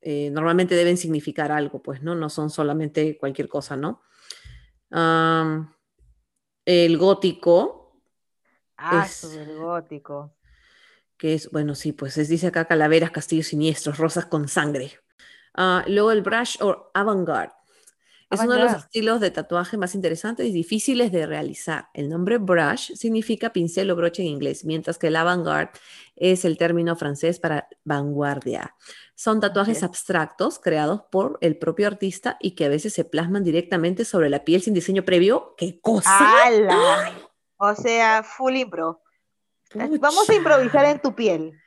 eh, normalmente deben significar algo, pues, ¿no? No son solamente cualquier cosa, ¿no? El gótico, Ah, es- súper gótico. Que es, bueno, sí, pues es, dice acá calaveras, castillos siniestros, rosas con sangre. Ah, luego el brush o avant-garde. Es uno de los estilos de tatuaje más interesantes y difíciles de realizar. El nombre brush significa pincel o broche en inglés, mientras que el avant-garde es el término francés para vanguardia. Son tatuajes es. abstractos creados por el propio artista y que a veces se plasman directamente sobre la piel sin diseño previo. ¿Qué cosa? O sea, full impro. Vamos a improvisar en tu piel.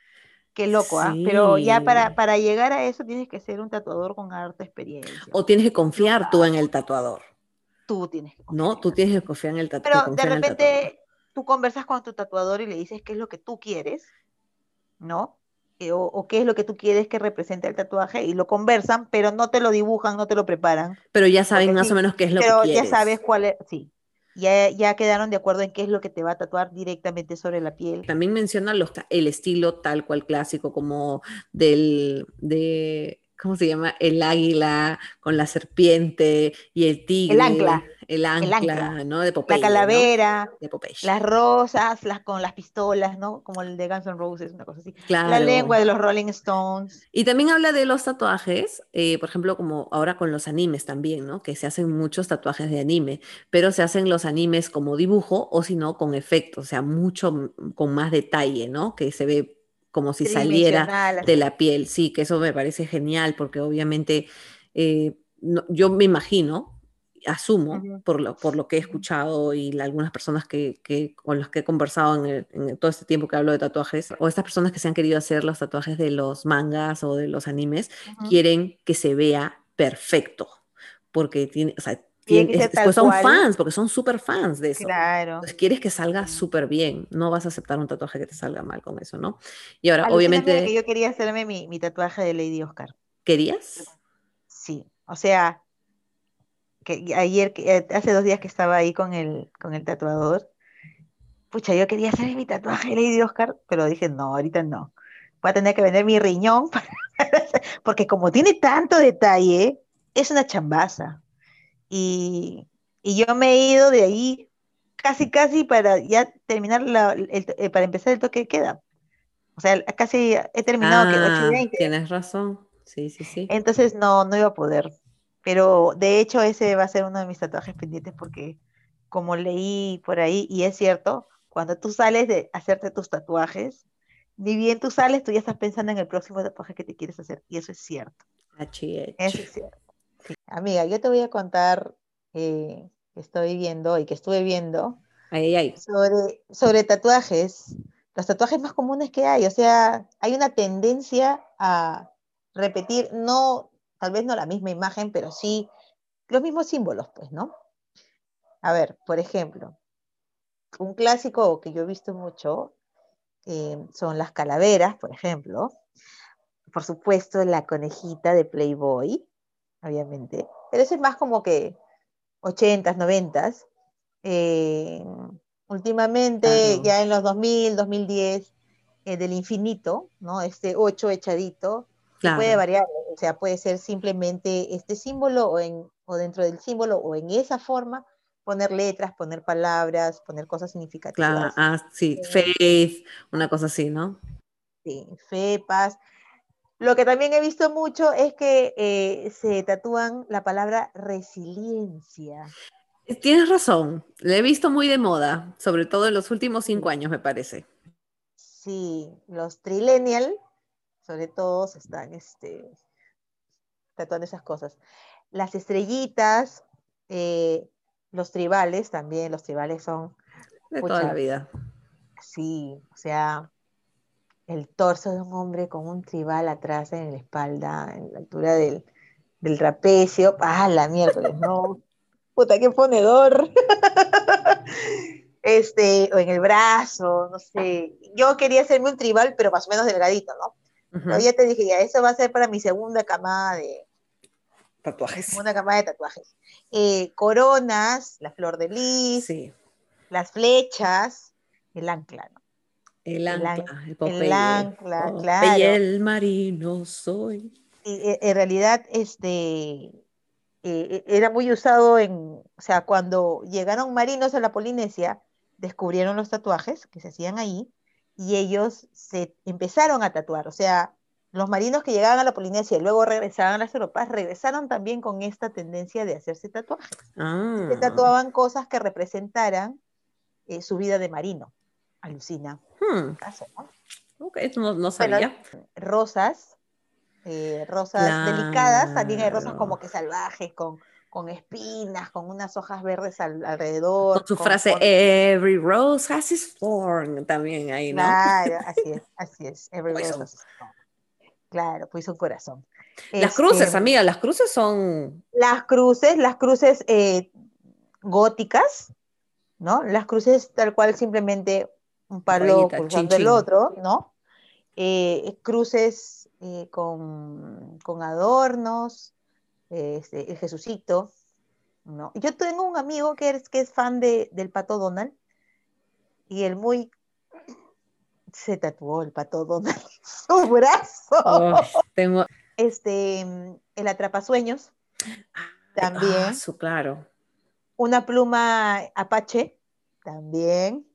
Qué loco, ¿ah? Pero ya para, para llegar a eso tienes que ser un tatuador con harta experiencia. O tienes que confiar tú en el tatuador. Tú tienes que No, tú confiar. tienes que confiar en el tatu- que Pero de confiar tatuador. repente tú conversas con tu tatuador y le dices qué es lo que tú quieres, ¿no? Eh, O, o qué es lo que tú quieres que represente el tatuaje y lo conversan, pero no te lo dibujan, no te lo preparan. Pero ya saben más sí, o menos qué es lo pero que ya quieres. sabes cuál es, sí. Ya, ya quedaron de acuerdo en qué es lo que te va a tatuar directamente sobre la piel. También menciona los, el estilo tal cual clásico, como del, de, ¿cómo se llama? El águila con la serpiente y el tigre. ancla, El ancla, ancla, ¿no? De La Popeye, ¿no? calavera, De Popeye. las rosas, las con las pistolas, ¿no? Como el de Guns N' Roses, una cosa así. La Claro. lengua de los Rolling Stones. Y también habla de los tatuajes, eh, por ejemplo, como ahora con los animes también, ¿no? Que se hacen muchos tatuajes de anime, pero se hacen los animes como dibujo o si no con efectos, o sea, mucho con más detalle, ¿no? Que se ve como si saliera de la piel. Sí, que eso me parece genial porque obviamente eh, no- yo me imagino, asumo, por lo, por lo que he escuchado y la- algunas personas que, que- con las que he conversado en, el- en todo este tiempo que hablo de tatuajes, o estas personas que se han querido hacer los tatuajes de los mangas o de los animes, Ujú. quieren que se vea perfecto, porque tiene, o sea, Tiene es- pues son cual. fans, porque son súper fans de eso. Claro. Entonces quieres que salga súper bien, no vas a aceptar un tatuaje que te salga mal con eso, ¿no? Y ahora, Alucíname de obviamente, que yo quería hacerme mi, mi tatuaje de Lady Oscar. ¿querías? Sí, o sea, que ayer, que- eh, hace dos días que estaba ahí con el, con el tatuador, pucha, yo quería hacerme mi tatuaje de Lady Oscar, pero dije, no, ahorita no. Voy a tener que vender mi riñón, [LAUGHS] para hacer- porque como tiene tanto detalle, es una chambaza. Y, y yo me he ido de ahí casi, casi para ya terminar, la, el, para empezar el toque de queda. O sea, casi he terminado que 8 y Ah, 20. tienes razón. Sí, sí, sí. Entonces no, no iba a poder. Pero de hecho ese va a ser uno de mis tatuajes pendientes porque como leí por ahí, y es cierto, cuando tú sales de hacerte tus tatuajes, ni bien tú sales, tú ya estás pensando en el próximo tatuaje que te quieres hacer. Y eso es cierto. Eso es cierto. Amiga, yo te voy a contar eh, que estoy viendo y que estuve viendo ay, ay. sobre, sobre tatuajes, los tatuajes más comunes que hay. O sea, hay una tendencia a repetir, no, tal vez no la misma imagen, pero sí los mismos símbolos, pues, ¿no? A ver, por ejemplo, un clásico que yo he visto mucho eh, son las calaveras, por ejemplo. Por supuesto, la conejita de Playboy, obviamente. Pero ese es más como que 80s, 90s. Eh, últimamente, Claro. ya en los 2000, 2010, eh, del infinito, ¿no? Este 8 echadito, que puede Claro. variar, o sea, puede ser simplemente este símbolo o, en, o dentro del símbolo o en esa forma, poner letras, poner palabras, poner cosas Claro, significativas. ah, sí, Eh, faith, una cosa así, ¿no? Sí, fe, paz. Lo que también he visto mucho es que eh, se tatúan la palabra resiliencia. Eh, Tienes razón, la he visto muy de moda, sobre todo en los últimos cinco años, me parece. Sí, los trillennial, sobre todo, están este, tatuando esas cosas. Las estrellitas, eh, los tribales también, los tribales son, De toda la vida. sí, o sea, el torso de un hombre con un tribal atrás en la espalda, en la altura del, del trapecio. ¡Ah, la miércoles! No, [LAUGHS] puta, qué ponedor. [LAUGHS] Este, o en el brazo, no sé. Yo quería hacerme un tribal, pero más o menos delgadito, ¿no? Pero Ujú. ya te dije, ya, eso va a ser para mi segunda camada de, Tatuajes. segunda camada de tatuajes. Eh, coronas, la flor de lis, Sí, las flechas, el ancla, ¿no? el El, an- ancla, el el Popeye. ancla, Popeye claro. el marino soy. Y, eh, en realidad, este, eh, era muy usado en, o sea, cuando llegaron marinos a la Polinesia, descubrieron los tatuajes que se hacían ahí y ellos se empezaron a tatuar. O sea, los marinos que llegaban a la Polinesia y luego regresaban a las Europas, regresaron también con esta tendencia de hacerse tatuajes. Se Ah, tatuaban cosas que representaran eh, su vida de marino. Alucina. hmm, Caso, ¿no? ok, no, no Bueno, sabía. rosas, eh, rosas delicadas, también hay rosas como que salvajes, con, con espinas, con unas hojas verdes al- Con alrededor, su con, frase, con- Every rose has its thorn, también ahí, ¿no? Claro, así es, [LAUGHS] así es. Every Poison. rose has its thorn. Claro, pues un corazón. Las cruces, Este, amiga, las cruces son. las cruces, las cruces eh, góticas, ¿no? Las cruces tal cual simplemente un palo Rayita, chin, el otro, ¿no? Eh, cruces eh, con, con adornos, este, el Jesucito, ¿no? Yo tengo un amigo que es, que es fan de, del Pato Donald y el muy se tatuó el Pato Donald [LAUGHS] su brazo. Tengo. Este, el Atrapasueños Ah, también. su, claro. Una pluma apache, también.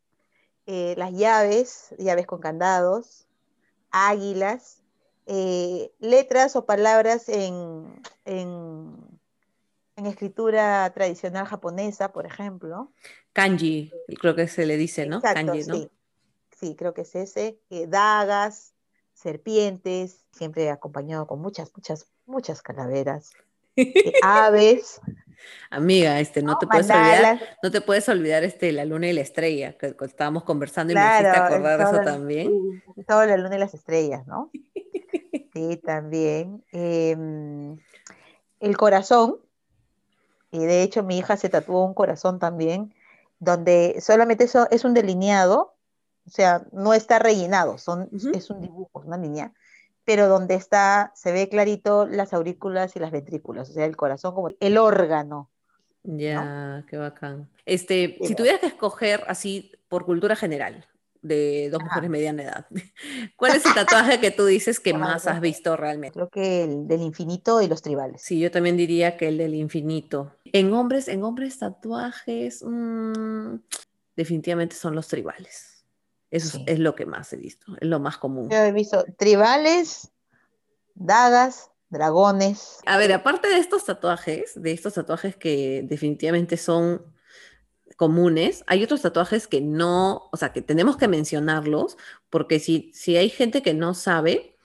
Eh, las llaves, llaves con candados, águilas, eh, letras o palabras en, en, en escritura tradicional japonesa, por ejemplo. Kanji, creo que se le dice, ¿no? Exacto, Kanji, ¿no? sí. Sí, creo que es ese. Eh, dagas, serpientes, siempre acompañado con muchas, muchas, muchas calaveras. Eh, [LAUGHS] aves, Amiga, este, no ¿no? te puedes olvidar, no te puedes olvidar este, la luna y la estrella, que, estábamos conversando y me hiciste Claro, acordar de eso también. sí, toda la luna y las estrellas, ¿no? [LAUGHS] Sí, también. Em, el corazón, y de hecho mi hija se tatuó un corazón también, donde solamente eso es un delineado, o sea, no está rellenado, son, es un dibujo, una línea, pero donde está, se ve clarito las aurículas y las ventrículas, o sea, el corazón como el órgano, ¿no? Ya, qué bacán. Este, si tuvieras que escoger así por cultura general de dos mujeres ajá, mediana edad, [LAUGHS] ¿cuál es el tatuaje que tú dices que [LAUGHS] más has visto realmente? creo que el del infinito y los tribales. Sí, yo también diría que el del infinito. En hombres, en hombres tatuajes, mm, definitivamente son los tribales. Eso Sí. es, es lo que más he visto, es lo más común. Yo he visto tribales, dagas, dragones. A ver, aparte de estos tatuajes, de estos tatuajes que definitivamente son comunes, hay otros tatuajes que no, o sea, que tenemos que mencionarlos, porque si, si hay gente que no sabe,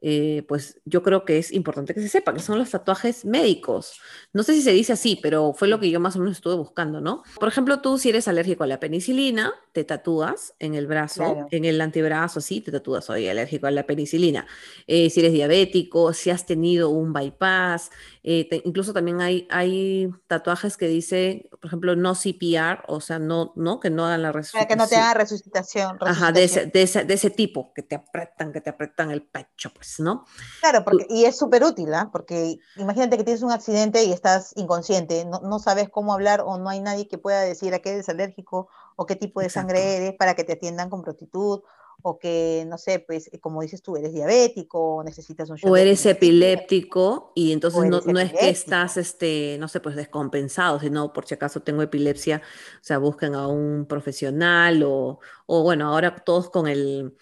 eh, pues yo creo que es importante que se sepa, que son los tatuajes médicos. No sé si se dice así, pero fue lo que yo más o menos estuve buscando, ¿no? Por ejemplo, tú si eres alérgico a la penicilina, te tatúas en el brazo, Claro. en el antebrazo, sí, te tatúas, soy alérgico a la penicilina. Eh, si eres diabético, si has tenido un bypass, eh, te- incluso también hay, hay tatuajes que dicen, por ejemplo, no CPR, o sea, no, no, que no hagan la Para que no te resucitación. haga resucitación. Ajá, de ese, resucitación. de, ese, de ese tipo, que te apretan, que te apretan el pecho, pues, ¿no? Claro, porque, y es súper útil, ¿ah? Porque imagínate que tienes un accidente y estás inconsciente, no, no sabes cómo hablar o no hay nadie que pueda decir a qué eres alérgico o qué tipo de Exacto. sangre eres para que te atiendan con prontitud o que, no sé, pues eh, como dices tú, eres diabético o necesitas un shot O eres epiléptico y entonces no, no es que estás, este, no sé, pues descompensado, sino por si acaso tengo epilepsia, o sea, busquen a un profesional o, o bueno, ahora todos con el,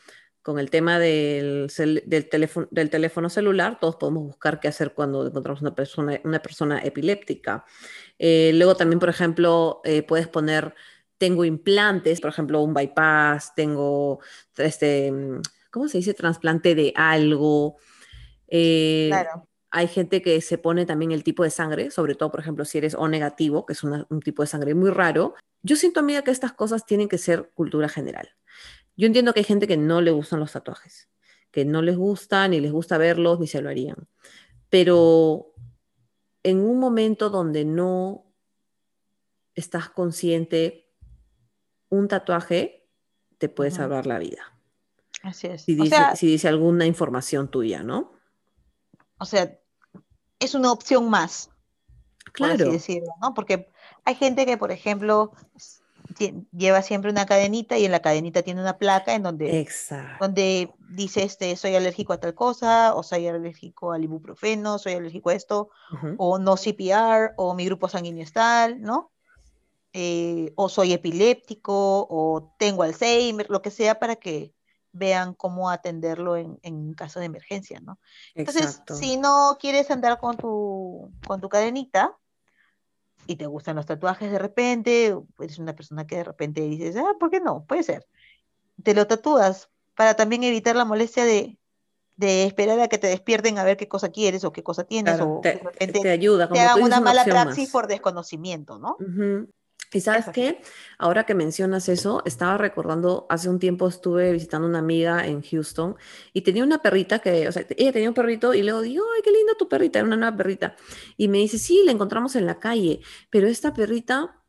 con el tema del, del, teléfono, del teléfono celular, todos podemos buscar qué hacer cuando encontramos una persona, una persona epiléptica. Eh, luego también, por ejemplo, eh, puedes poner, tengo implantes, por ejemplo, un bypass, tengo, este, mm, ¿cómo se dice? Trasplante de algo. Eh, Claro, hay gente que se pone también el tipo de sangre, sobre todo, por ejemplo, si eres O negativo, que es una- un tipo de sangre muy raro. Yo siento, amiga, que estas cosas tienen que ser cultura general. Yo entiendo que hay gente que no le gustan los tatuajes, que no les gusta, ni les gusta verlos, ni se lo harían. Pero en un momento donde no estás consciente, un tatuaje te puede salvar la vida. así es. Si O dice, sea, si dice alguna información tuya, ¿no? o sea, es una opción más, por así Claro, decirlo, ¿no? Porque hay gente que, por ejemplo, lleva siempre una cadenita y en la cadenita tiene una placa en donde exacto. donde dice este, soy alérgico a tal cosa, o soy alérgico al ibuprofeno, soy alérgico a esto, o no CPR, o mi grupo sanguíneo es tal, ¿no? Eh, o soy epiléptico, o tengo Alzheimer, lo que sea, para que vean cómo atenderlo en, en caso de emergencia, ¿no? Entonces, Exacto. si no quieres andar con tu, con tu cadenita y te gustan los tatuajes de repente, eres una persona que de repente dices, ah, ¿por qué no? Puede ser. Te lo tatúas para también evitar la molestia de, de esperar a que te despierten a ver qué cosa quieres o qué cosa tienes, Claro, o te, de te- repente te ayuda, te como tú hagan una mala praxis más. por desconocimiento, ¿no? Y sabes qué, ahora que mencionas eso, estaba recordando, hace un tiempo estuve visitando una amiga en Houston y tenía una perrita que, o sea, ella tenía un perrito y luego digo, ay, qué linda tu perrita, era una nueva perrita. Y me dice, sí, la encontramos en la calle, pero esta perrita,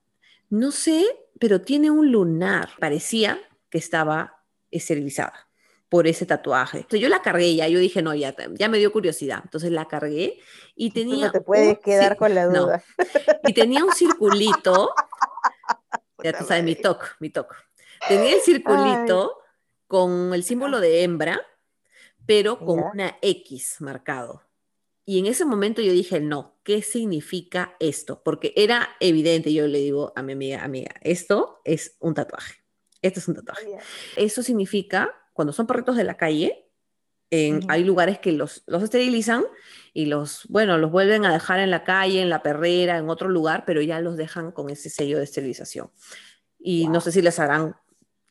no sé, pero tiene un lunar. Parecía que estaba esterilizada por ese tatuaje. Entonces yo la cargué ya, yo dije, no, ya, ya me dio curiosidad. Entonces la cargué y tenía No te puedes un quedar con la no, duda. y tenía un circulito, ya tú sabes, mi toque, mi toque. Tenía el circulito con el símbolo de hembra, pero con Ya. una X marcado. Y en ese momento yo dije, no, ¿qué significa esto? Porque era evidente, yo le digo a mi amiga, amiga, esto es un tatuaje. Esto es un tatuaje. Eso significa, cuando son perritos de la calle, en- Ujú. hay lugares que los, los esterilizan y los, bueno, los vuelven a dejar en la calle, en la perrera, en otro lugar, pero ya los dejan con ese sello de esterilización. Y no Wow. sé si les harán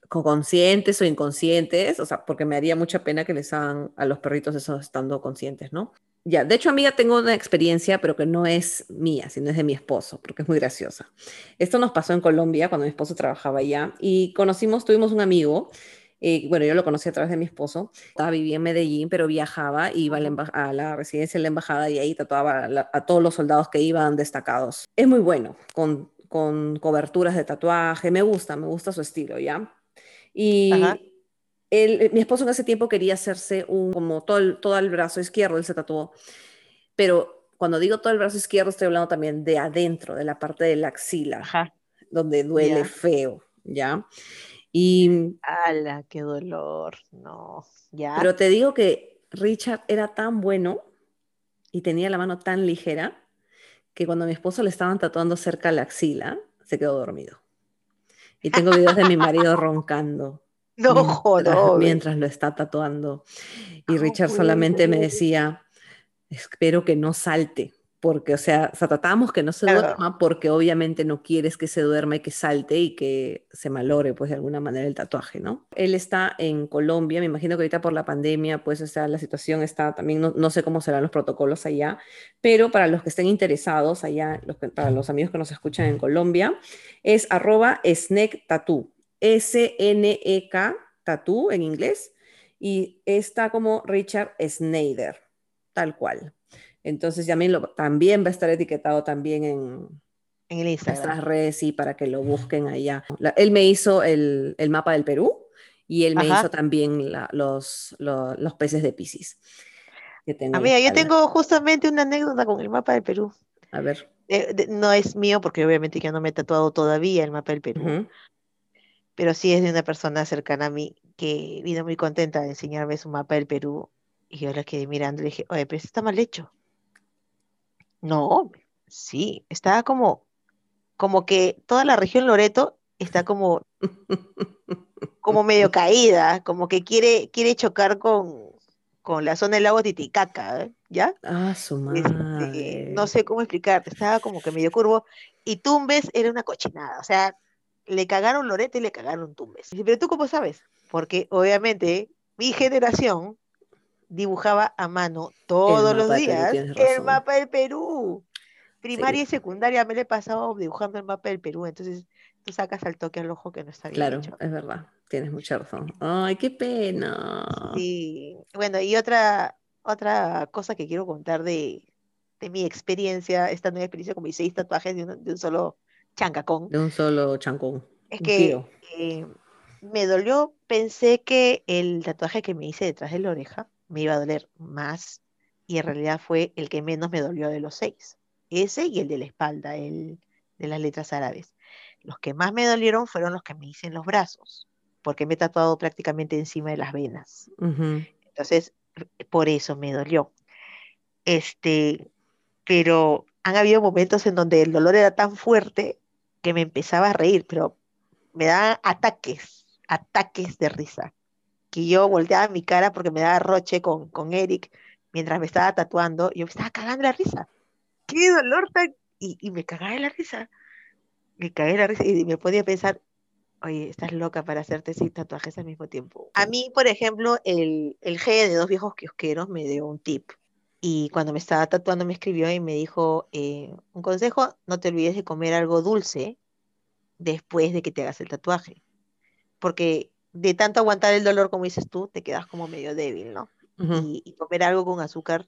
con conscientes o inconscientes, o sea, porque me haría mucha pena que les hagan a los perritos eso estando conscientes, ¿no? Ya, de hecho, amiga, tengo una experiencia, pero que no es mía, sino es de mi esposo, porque es muy graciosa. Esto nos pasó en Colombia cuando mi esposo trabajaba allá y conocimos, tuvimos un amigo, eh, bueno, yo lo conocí a través de mi esposo, estaba vivía en Medellín, pero viajaba, iba a la, a la residencia de la embajada y ahí tatuaba a, la- a todos los soldados que iban destacados. Es muy bueno, con, con coberturas de tatuaje, me gusta, me gusta su estilo, ¿ya? Y Ajá. él- mi esposo en ese tiempo quería hacerse un, como todo el, todo el brazo izquierdo, él se tatuó, pero cuando digo todo el brazo izquierdo estoy hablando también de adentro, de la parte de la axila, Ajá. donde duele Ya. feo, ¿ya? Y, ¡Hala, qué dolor! No. ¿Ya? pero te digo que Richard era tan bueno y tenía la mano tan ligera que cuando a mi esposo le estaban tatuando cerca la axila, se quedó dormido. Y tengo videos de mi marido [LAUGHS] roncando. No, mientras, joder. mientras lo está tatuando. Y ¿Cómo Richard solamente me decía, espero que no salte, porque, o sea, o sea, tratamos que no se Claro. duerma porque obviamente no quieres que se duerma y que salte y que se malore, pues, de alguna manera el tatuaje, ¿no? Él está en Colombia, me imagino que ahorita por la pandemia, pues, o sea, la situación está también, no, no sé cómo serán los protocolos allá, pero para los que estén interesados allá, los que- para los amigos que nos escuchan en Colombia, es arroba snack tattoo, S-N-E-K tattoo en inglés, y está como Richard Snyder, tal cual. Entonces también, lo, también va a estar etiquetado también en En el Instagram. nuestras redes y para que lo busquen allá. La- él me hizo el, el mapa del Perú y él me Ajá. hizo también la- los, lo- los peces de la Amiga, yo espalda. tengo justamente una anécdota con el mapa del Perú. A ver. Eh, de- no es mío porque obviamente yo no me he tatuado todavía el mapa del Perú, ujú. pero sí es de una persona cercana a mí que vino muy contenta de enseñarme su mapa del Perú y yo la quedé mirando y le dije, oye, pero esto está mal hecho. No, sí, está como, como que toda la región Loreto está como, como medio caída, como que quiere, quiere chocar con, con la zona del lago Titicaca, ¿eh? ¿ya? Ah, su Este, madre. no sé cómo explicarte, estaba como que medio curvo y Tumbes era una cochinada, o sea, le cagaron Loreto y le cagaron Tumbes. Pero tú cómo sabes, porque obviamente mi generación dibujaba a mano todos los Perú, días el mapa del Perú. Primaria Sí. y secundaria me le he pasado dibujando el mapa del Perú, entonces tú sacas al toque al ojo que no está bien Claro, hecho. es verdad. Tienes mucha razón. Ay, qué pena. Sí, bueno, y otra, otra cosa que quiero contar de, de mi experiencia, esta nueva experiencia con mis seis tatuajes de un, de un solo chancacón, De un solo chancón. es que eh, me dolió, pensé que el tatuaje que me hice detrás de la oreja me iba a doler más, y en realidad fue el que menos me dolió de los seis, ese y el de la espalda, el de las letras árabes. Los que más me dolieron fueron los que me hice en los brazos, porque me he tatuado prácticamente encima de las venas. Entonces, por eso me dolió. Este, pero han habido momentos en donde el dolor era tan fuerte que me empezaba a reír, pero me daban ataques, ataques de risa. Que yo volteaba mi cara porque me daba roche con, con Eric mientras me estaba tatuando. Yo me estaba cagando la risa. ¡Qué dolor tan! Y, y me cagaba de la risa. Me cagué de la risa y me podía pensar, Oye, estás loca para hacerte seis tatuajes al mismo tiempo. A mí, por ejemplo, el, el G de dos viejos kiosqueros me dio un tip. Y cuando me estaba tatuando me escribió y me dijo, eh, un consejo, no te olvides de comer algo dulce después de que te hagas el tatuaje. Porque de tanto aguantar el dolor, como dices tú, te quedas como medio débil, ¿no? Y, y comer algo con azúcar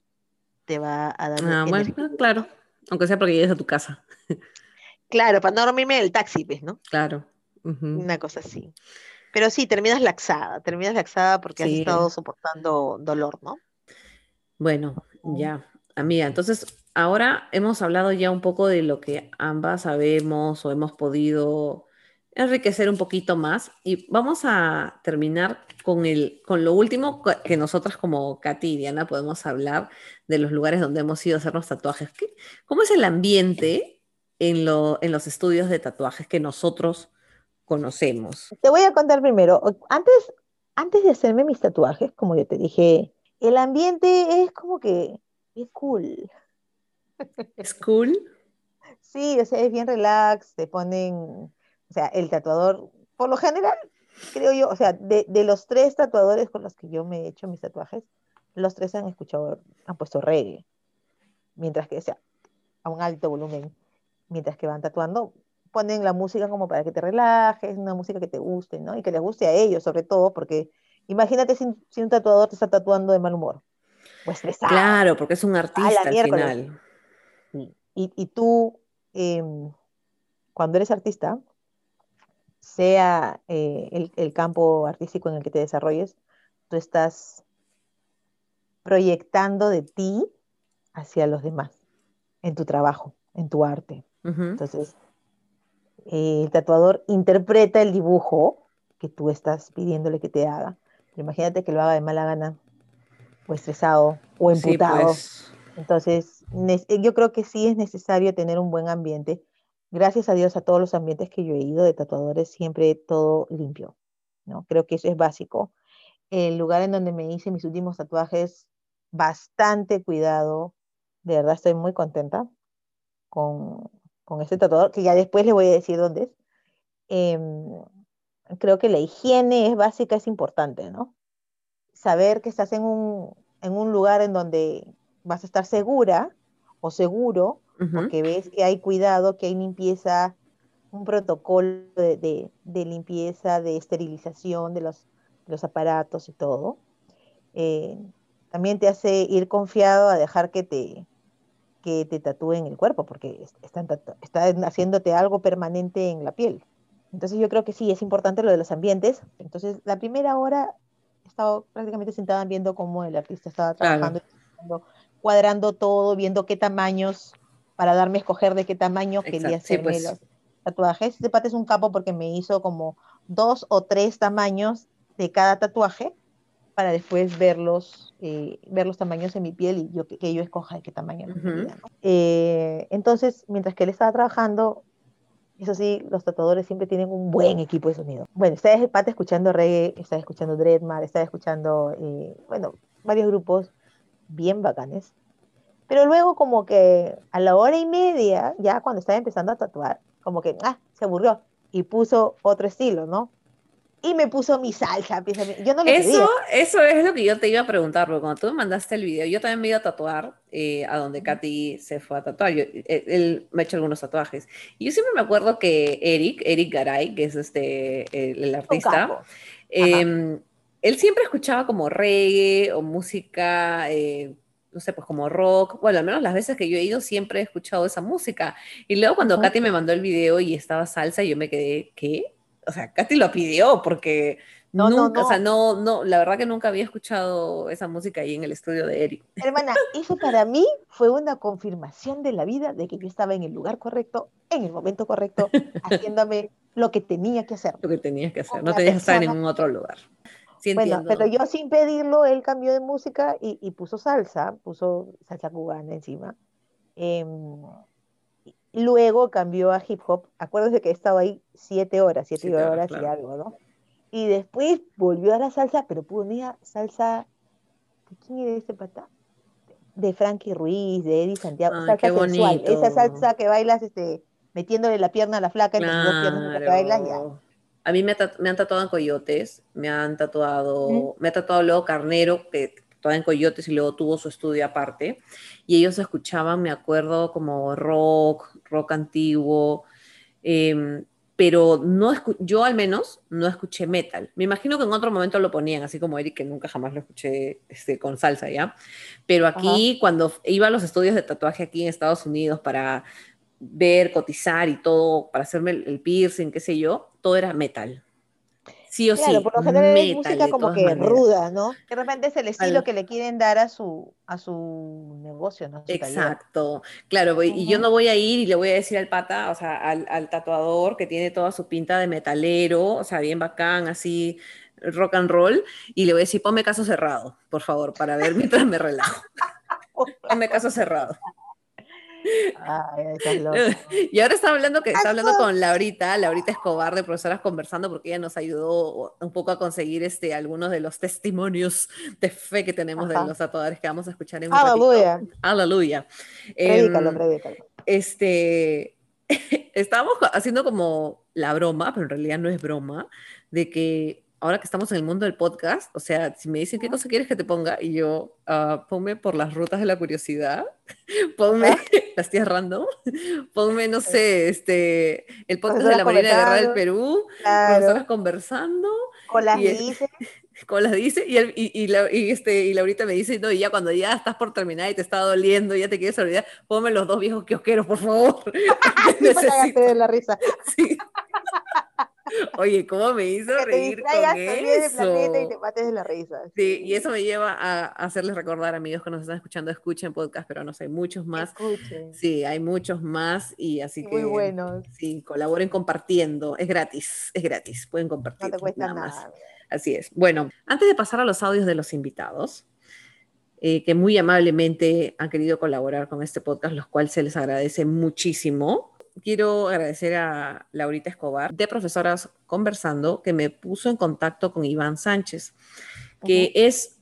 te va a dar Ah, bueno, energía. claro. Aunque sea porque llegues a tu casa. Claro, para no dormirme en el taxi, pues, ¿no? Claro. Una cosa así. Pero sí, terminas laxada, terminas laxada porque has estado soportando dolor, ¿no? Bueno, ya, amiga, entonces ahora hemos hablado ya un poco de lo que ambas sabemos o hemos podido enriquecer un poquito más y vamos a terminar con el, con lo último que nosotras como Katy y Diana podemos hablar de los lugares donde hemos ido a hacernos tatuajes. ¿Qué- ¿Cómo es el ambiente en, lo, en los estudios de tatuajes que nosotros conocemos? Te voy a contar primero. Antes, antes de hacerme mis tatuajes, como yo te dije, el ambiente es como que bien cool. ¿Es cool? Sí, o sea, es bien relax, te ponen, o sea, el tatuador, por lo general, creo yo, o sea, de, de los tres tatuadores con los que yo me he hecho mis tatuajes, los tres han escuchado, han puesto reggae, mientras que, o sea, a un alto volumen, mientras que van tatuando, ponen la música como para que te relajes, una música que te guste, ¿no? Y que les guste a ellos, sobre todo, porque imagínate si, si un tatuador te está tatuando de mal humor, o estresado. Claro, porque es un artista al miércoles. final. Y, y tú, em, cuando eres artista, sea eh, el, el campo artístico en el que te desarrolles, tú estás proyectando de ti hacia los demás, en tu trabajo, en tu arte. Entonces, eh, el tatuador interpreta el dibujo que tú estás pidiéndole que te haga. Pero imagínate que lo haga de mala gana, o estresado, o Sí, emputado. pues. Entonces, yo creo que sí es necesario tener un buen ambiente. Gracias a Dios a todos los ambientes que yo he ido de tatuadores, siempre todo limpio, ¿no? Creo que eso es básico. El lugar en donde me hice mis últimos tatuajes, bastante cuidado, de verdad estoy muy contenta con, con este tatuador, que ya después le voy a decir dónde es. Em, creo que la higiene es básica, es importante, ¿no? Saber que estás en un, en un lugar en donde vas a estar segura o seguro, porque ves que hay cuidado, que hay limpieza, un protocolo de, limpieza, de esterilización de los, los aparatos y todo. Eh, también te hace ir confiado a dejar que te, que te tatúen el cuerpo, porque están, están haciéndote algo permanente en la piel. Entonces yo creo que sí, es importante lo de los ambientes. Entonces la primera hora he estado prácticamente sentada viendo cómo el artista estaba trabajando, cuadrando todo, viendo qué tamaños para darme a escoger de qué tamaño quería hacerme pues. los tatuajes. Este pate es un capo porque me hizo como dos o tres tamaños de cada tatuaje para después verlos, eh, ver los tamaños en mi piel y yo, que, yo escoja de qué tamaño. Eh, entonces, mientras que él estaba trabajando, eso sí, los tatuadores siempre tienen un buen equipo de sonido. Bueno, estaba el pate escuchando reggae, estaba escuchando Dreadmar, estaba escuchando, eh, bueno, varios grupos bien bacanes. Pero luego como que a la hora y media, ya cuando estaba empezando a tatuar, como que, ah, se aburrió y puso otro estilo, ¿no? Y me puso mi salsa. Yo no eso, eso es lo que yo te iba a preguntar, porque cuando tú me mandaste el video, yo también me iba a tatuar eh, a donde Katy se fue a tatuar. Eh, él, me ha hecho algunos tatuajes. Y yo siempre me acuerdo que Eric, Eric Garay, que es este, el, artista, em, él siempre escuchaba como reggae o música eh, no sé, pues como rock, bueno, al menos las veces que yo he ido siempre he escuchado esa música. Y luego cuando Katy me mandó el video y estaba salsa, yo me quedé, ¿qué? O sea, Katy lo pidió porque no, nunca, o sea, no, no, la verdad que nunca había escuchado esa música ahí en el estudio de Eric. [LAUGHS] Hermana, eso para mí fue una confirmación de la vida de que yo estaba en el lugar correcto, en el momento correcto, [LAUGHS] haciéndome lo que tenía que hacer. Lo que tenías que hacer, no tenías que estar en ningún otro lugar bueno, pero yo sin pedirlo, él cambió de música y, puso salsa, puso salsa cubana encima. Em, luego cambió a hip hop. Acuérdense que he estado ahí siete horas, siete, horas, y algo, ¿no? Y después volvió a la salsa, pero ponía salsa. ¿De quién era ese pata? De Frankie Ruiz, de Eddie Santiago. salsa sensual. Esa salsa que bailas este, metiéndole la pierna a la flaca en las dos piernas que bailas ya. A mí me, han tatuado en Coyotes, me han tatuado, me ha tatuado luego Carnero, que tatuaba en Coyotes y luego tuvo su estudio aparte. Y ellos escuchaban, me acuerdo, como rock, rock antiguo, em, pero no yo al menos no escuché metal. Me imagino que en otro momento lo ponían, así como Eric, que nunca jamás lo escuché este, con salsa, ¿ya? Pero aquí, cuando iba a los estudios de tatuaje aquí en Estados Unidos para ver, cotizar y todo, para hacerme el, piercing, qué sé yo, todo era metal. Sí o sí. por lo general es música como que ruda, ¿no? De repente es el estilo que le quieren dar a su, a su negocio, ¿no? Exacto. Claro, y yo no voy a ir y le voy a decir al pata, o sea, al, al, tatuador que tiene toda su pinta de metalero, o sea, bien bacán, así, rock and roll, y le voy a decir, ponme caso cerrado, por favor, para ver mientras me relajo. [LAUGHS] ponme caso cerrado. [LAUGHS] y ahora está hablando que está hablando con Laurita, Laurita Escobar de Profesoras Conversando, porque ella nos ayudó un poco a conseguir este, algunos de los testimonios de fe que tenemos de los tatuadores que vamos a escuchar en un Aleluya. Aleluya. Predícalo, em, Este, [LAUGHS] estábamos haciendo como la broma, pero en realidad no es broma, de que ahora que estamos en el mundo del podcast, o sea, si me dicen qué cosa quieres que te ponga, y yo, uh, ponme por las rutas de la curiosidad, [LAUGHS] ponme [LAUGHS] las tías random, [LAUGHS] ponme, no sé, este, el podcast de la Marina de Guerra del Perú, claro. conversando. Con las dice. Con las dice, y, y, la, y, este, y Laurita me dice, no, y ya cuando ya estás por terminar y te está doliendo, ya te quieres olvidar, ponme los dos viejos kiosqueros, por favor. Necesito. de la risa. Sí. Oye, ¿cómo me hizo reír con eso? Y te mates de la risa. Sí, y eso me lleva a hacerles recordar, amigos que nos están escuchando, escuchen podcast, pero no sé, muchos más. Escuchen. Sí, hay muchos más y así que. Muy buenos. Sí, colaboren compartiendo. Es gratis, es gratis. Pueden compartir. No te cuesta nada. Así es. Bueno, antes de pasar a los audios de los invitados, eh, que muy amablemente han querido colaborar con este podcast, los cuales se les agradece muchísimo quiero agradecer a Laurita Escobar de Profesoras Conversando que me puso en contacto con Iván Sánchez, que es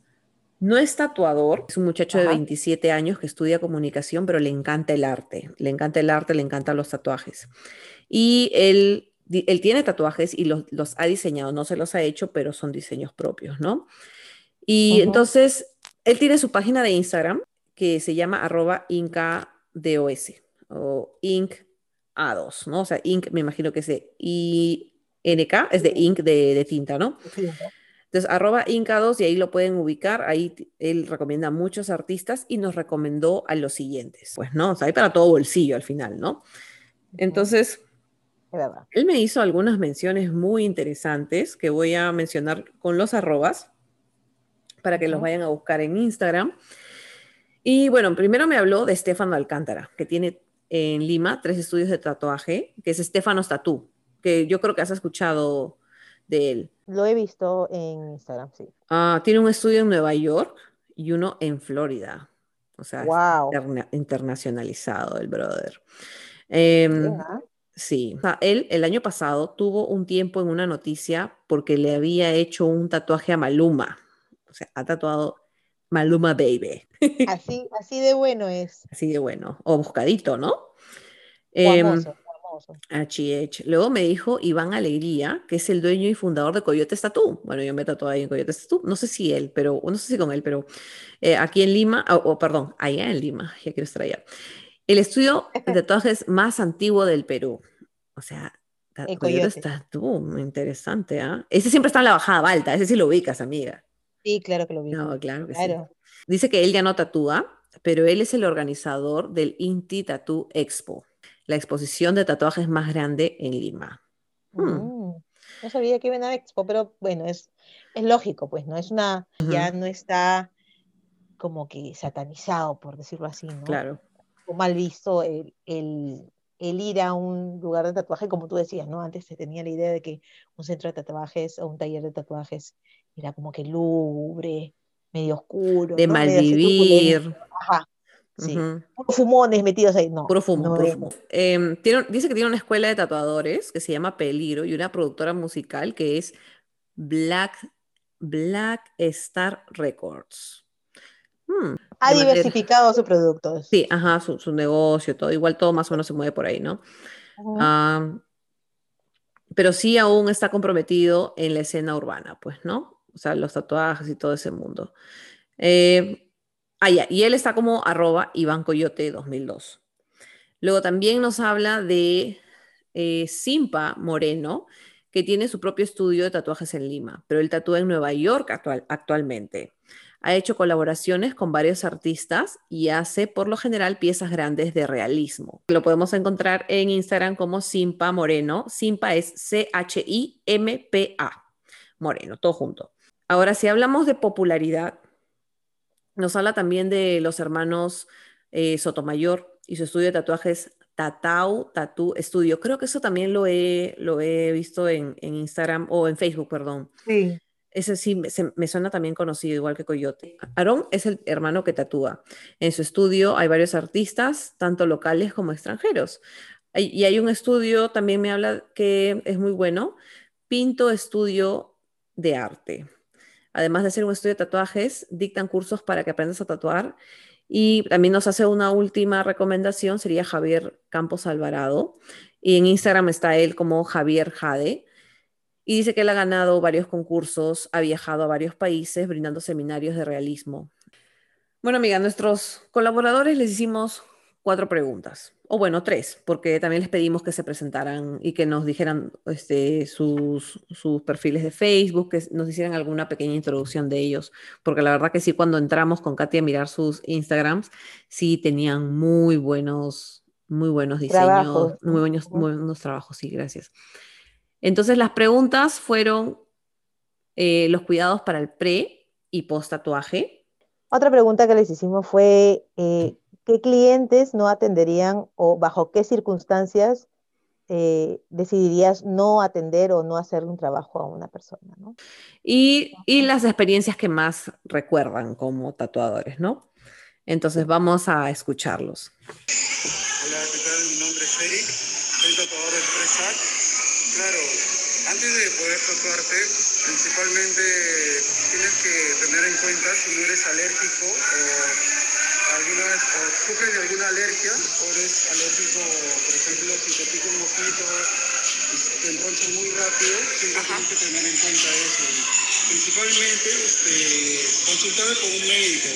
no es tatuador, es un muchacho de Ajá. 27 años que estudia comunicación, pero le encanta el arte, le encanta el arte, le encantan los tatuajes. Y él, él tiene tatuajes y los, los ha diseñado, no se los ha hecho, pero son diseños propios, ¿no? Y entonces, él tiene su página de Instagram que se llama arroba incados o inc-a2, ¿no? O sea, inc me imagino que es de INK, es de ink de, de tinta, ¿no? Entonces, arroba Inca2 y ahí lo pueden ubicar. Ahí él recomienda a muchos artistas y nos recomendó a los siguientes. Pues, ¿no? O sea, hay para todo bolsillo al final, ¿no? Entonces, él me hizo algunas menciones muy interesantes que voy a mencionar con los arrobas para que los vayan a buscar en Instagram. Y bueno, primero me habló de Estefano Alcántara, que tiene en Lima tres estudios de tatuaje, que es Estefanos Tatú, que yo creo que has escuchado de él. Lo he visto en Instagram, sí. Ah, tiene un estudio en Nueva York y uno en Florida. O sea, es Wow. interna- internacionalizado el brother. Em, sí, o sea, él el año pasado tuvo un tiempo en una noticia porque le había hecho un tatuaje a Maluma. O sea, ha tatuado Maluma Baby. Así, así de bueno es. Así de bueno. O buscadito, ¿no? Em, Famoso, famoso. HH. Luego me dijo Iván Alegría, que es el dueño y fundador de Coyotes Tattoo. Bueno, yo me tatué ahí en Coyotes Tattoo. No sé si él, pero no sé si con él, pero eh, aquí en Lima, o perdón, allá en Lima, ya quiero estar allá. El estudio de [LAUGHS] tatuajes más antiguo del Perú. O sea, Coyotes Coyote. Tattoo, interesante, ¿ah? Ese siempre está en la bajada Balta, ese sí lo ubicas, amiga. Sí, claro que lo vi. No, claro que sí. Dice que él ya no tatúa, pero él es el organizador del Inti Tattoo Expo, la exposición de tatuajes más grande en Lima. Hmm. Mm, No sabía que iba a expo, pero bueno, es, es lógico, pues, ¿no? Es una, ya no está como que satanizado, por decirlo así, ¿no? Claro, O mal visto el, el, el ir a un lugar de tatuaje, como tú decías, ¿no? Antes se tenía la idea de que un centro de tatuajes o un taller de tatuajes era como que lúgubre, medio oscuro, de ¿no? mal Medio así turbulento. vivir. Ajá, sí. ujú, Puros fumones metidos ahí, no. Puro fumo, no puro fumo. Em, tiene- dice que tiene una escuela de tatuadores que se llama Peligro y una productora musical que es Black, Black Star Records. Hmm, Ha de manera- diversificado sus productos. Sí, ajá, su, su negocio, todo, igual todo más o menos se mueve por ahí, ¿no? Ah, pero sí aún está comprometido en la escena urbana, pues, ¿no? O sea, los tatuajes y todo ese mundo. Eh, ah, ya, y él está como arroba Iván Coyote 2002. Luego también nos habla de eh, Simpa Moreno, que tiene su propio estudio de tatuajes en Lima, pero él tatúa en Nueva York actual- actualmente. Ha hecho colaboraciones con varios artistas y hace por lo general piezas grandes de realismo. Lo podemos encontrar en Instagram como Simpa Moreno. Simpa es C-H-I-M-P-A. Moreno, todo junto. Ahora, si hablamos de popularidad, nos habla también de los hermanos eh, Sotomayor y su estudio de tatuajes Tatau Tattoo Studio. Creo que eso también lo he, lo he visto en, en Instagram o en Facebook, perdón. Sí. Ese sí me, se- me suena también conocido, igual que Coyote. Aarón es el hermano que tatúa. En su estudio hay varios artistas, tanto locales como extranjeros. Y hay un estudio, también me habla que es muy bueno, Pinto Estudio de Arte. Además de ser un estudio de tatuajes, dictan cursos para que aprendas a tatuar. Y también nos hace una última recomendación, sería Javier Campos Alvarado. Y en Instagram está él como Javier Jade. Y dice que él ha ganado varios concursos, ha viajado a varios países brindando seminarios de realismo. Bueno, amiga, nuestros colaboradores les hicimos cuatro preguntas, o bueno, tres, porque también les pedimos que se presentaran y que nos dijeran este, sus, sus perfiles de Facebook, que nos hicieran alguna pequeña introducción de ellos, porque la verdad que sí, cuando entramos con Katy a mirar sus Instagrams, sí tenían muy buenos, muy buenos diseños, Trabajos, muy ¿no? buenos, muy buenos trabajos, sí, gracias. Entonces las preguntas fueron eh, los cuidados para el pre y post tatuaje. Otra pregunta que les hicimos fue, eh, ¿qué clientes no atenderían o bajo qué circunstancias eh, decidirías no atender o no hacer un trabajo a una persona, ¿no? Y, y las experiencias que más recuerdan como tatuadores, ¿no? Entonces vamos a escucharlos. Hola, ¿qué tal? Mi nombre es Eric. expresar. Claro, antes de poder tatuarte, principalmente tienes que tener en cuenta si no eres alérgico o, o sufres de alguna alergia o eres alérgico, por ejemplo, si te pica un mosquito y te enronchan muy rápido, siempre tienes que tener en cuenta eso. Principalmente este, consultar con un médico.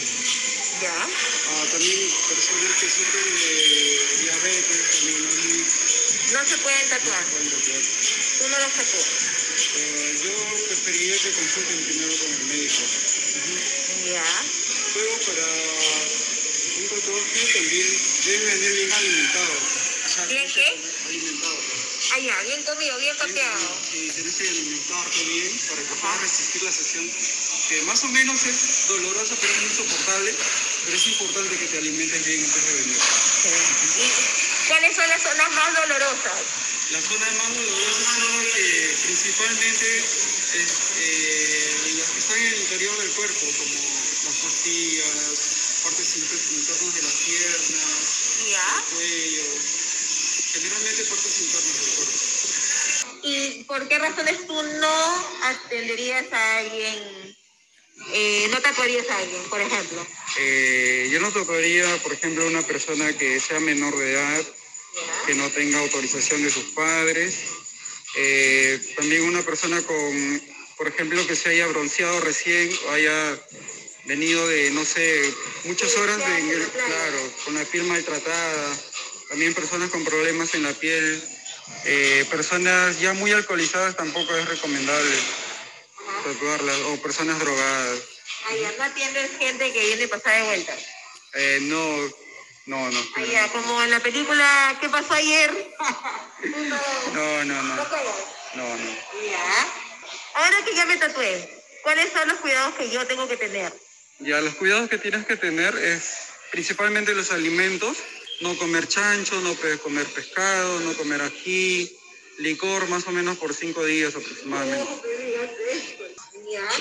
Ya. Ah, también personas que sufren de diabetes, también no, muy- No se pueden tatuar. pueden tatuar. Tú no los tatúas. Eh, yo preferiría que consulten primero con el médico. Ya. Luego para un tatuaje también debe venir bien alimentado. O sea, ¿Bien qué? Alimentado. Ah, ya, bien comido, bien papeado. Sí, tienes que alimentarte bien para que puedas resistir la sesión, que más o menos es dolorosa, pero es muy soportable. Pero es importante que te alimentes bien antes de venir. ¿Y cuáles son las zonas más dolorosas? Las zonas más dolorosas son las que principalmente es, eh, las que están en el interior del cuerpo, como las costillas, partes inter- internas de las piernas, Ya. el cuello, generalmente partes internas del cuerpo. ¿Y por qué razones tú no atenderías a alguien, eh, no tatuarías a alguien, por ejemplo? Eh, yo no tocaría, por ejemplo, a una persona que sea menor de edad, que no tenga autorización de sus padres. Eh, también una persona con, por ejemplo, que se haya bronceado recién o haya venido de, no sé, muchas horas de, claro, con la piel maltratada. También personas con problemas en la piel. Eh, personas ya muy alcoholizadas tampoco es recomendable tatuarlas. O personas drogadas. Allá no atiendes gente que viene pasada de vuelta. Eh, no, no, no. Allá, como en la película ¿Qué pasó ayer? [LAUGHS] No, no, no. No. No, no. Ya. Ahora que ya me tatué, ¿cuáles son los cuidados que yo tengo que tener? Ya, los cuidados que tienes que tener es principalmente los alimentos, no comer chancho, no comer pescado, no comer ají, licor más o menos por cinco días aproximadamente.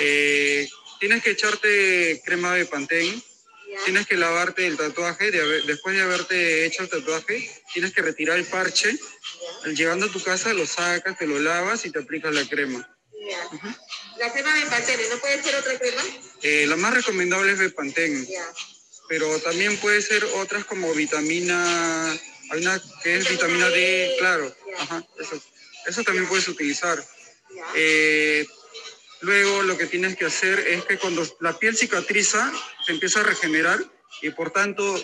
Eh, tienes que echarte crema de pantén, tienes que lavarte el tatuaje, después de haberte hecho el tatuaje, tienes que retirar el parche, llegando a tu casa lo sacas, te lo lavas y te aplicas la crema. La crema de Pantene, ¿no puede ser otra crema? Eh, la más recomendable es Bepantén. Pero también puede ser otras como vitamina, hay una que es Vitamina D, claro, ajá, eso, eso también puedes utilizar. Eh, luego lo que tienes que hacer es que cuando la piel cicatriza, se empieza a regenerar y por tanto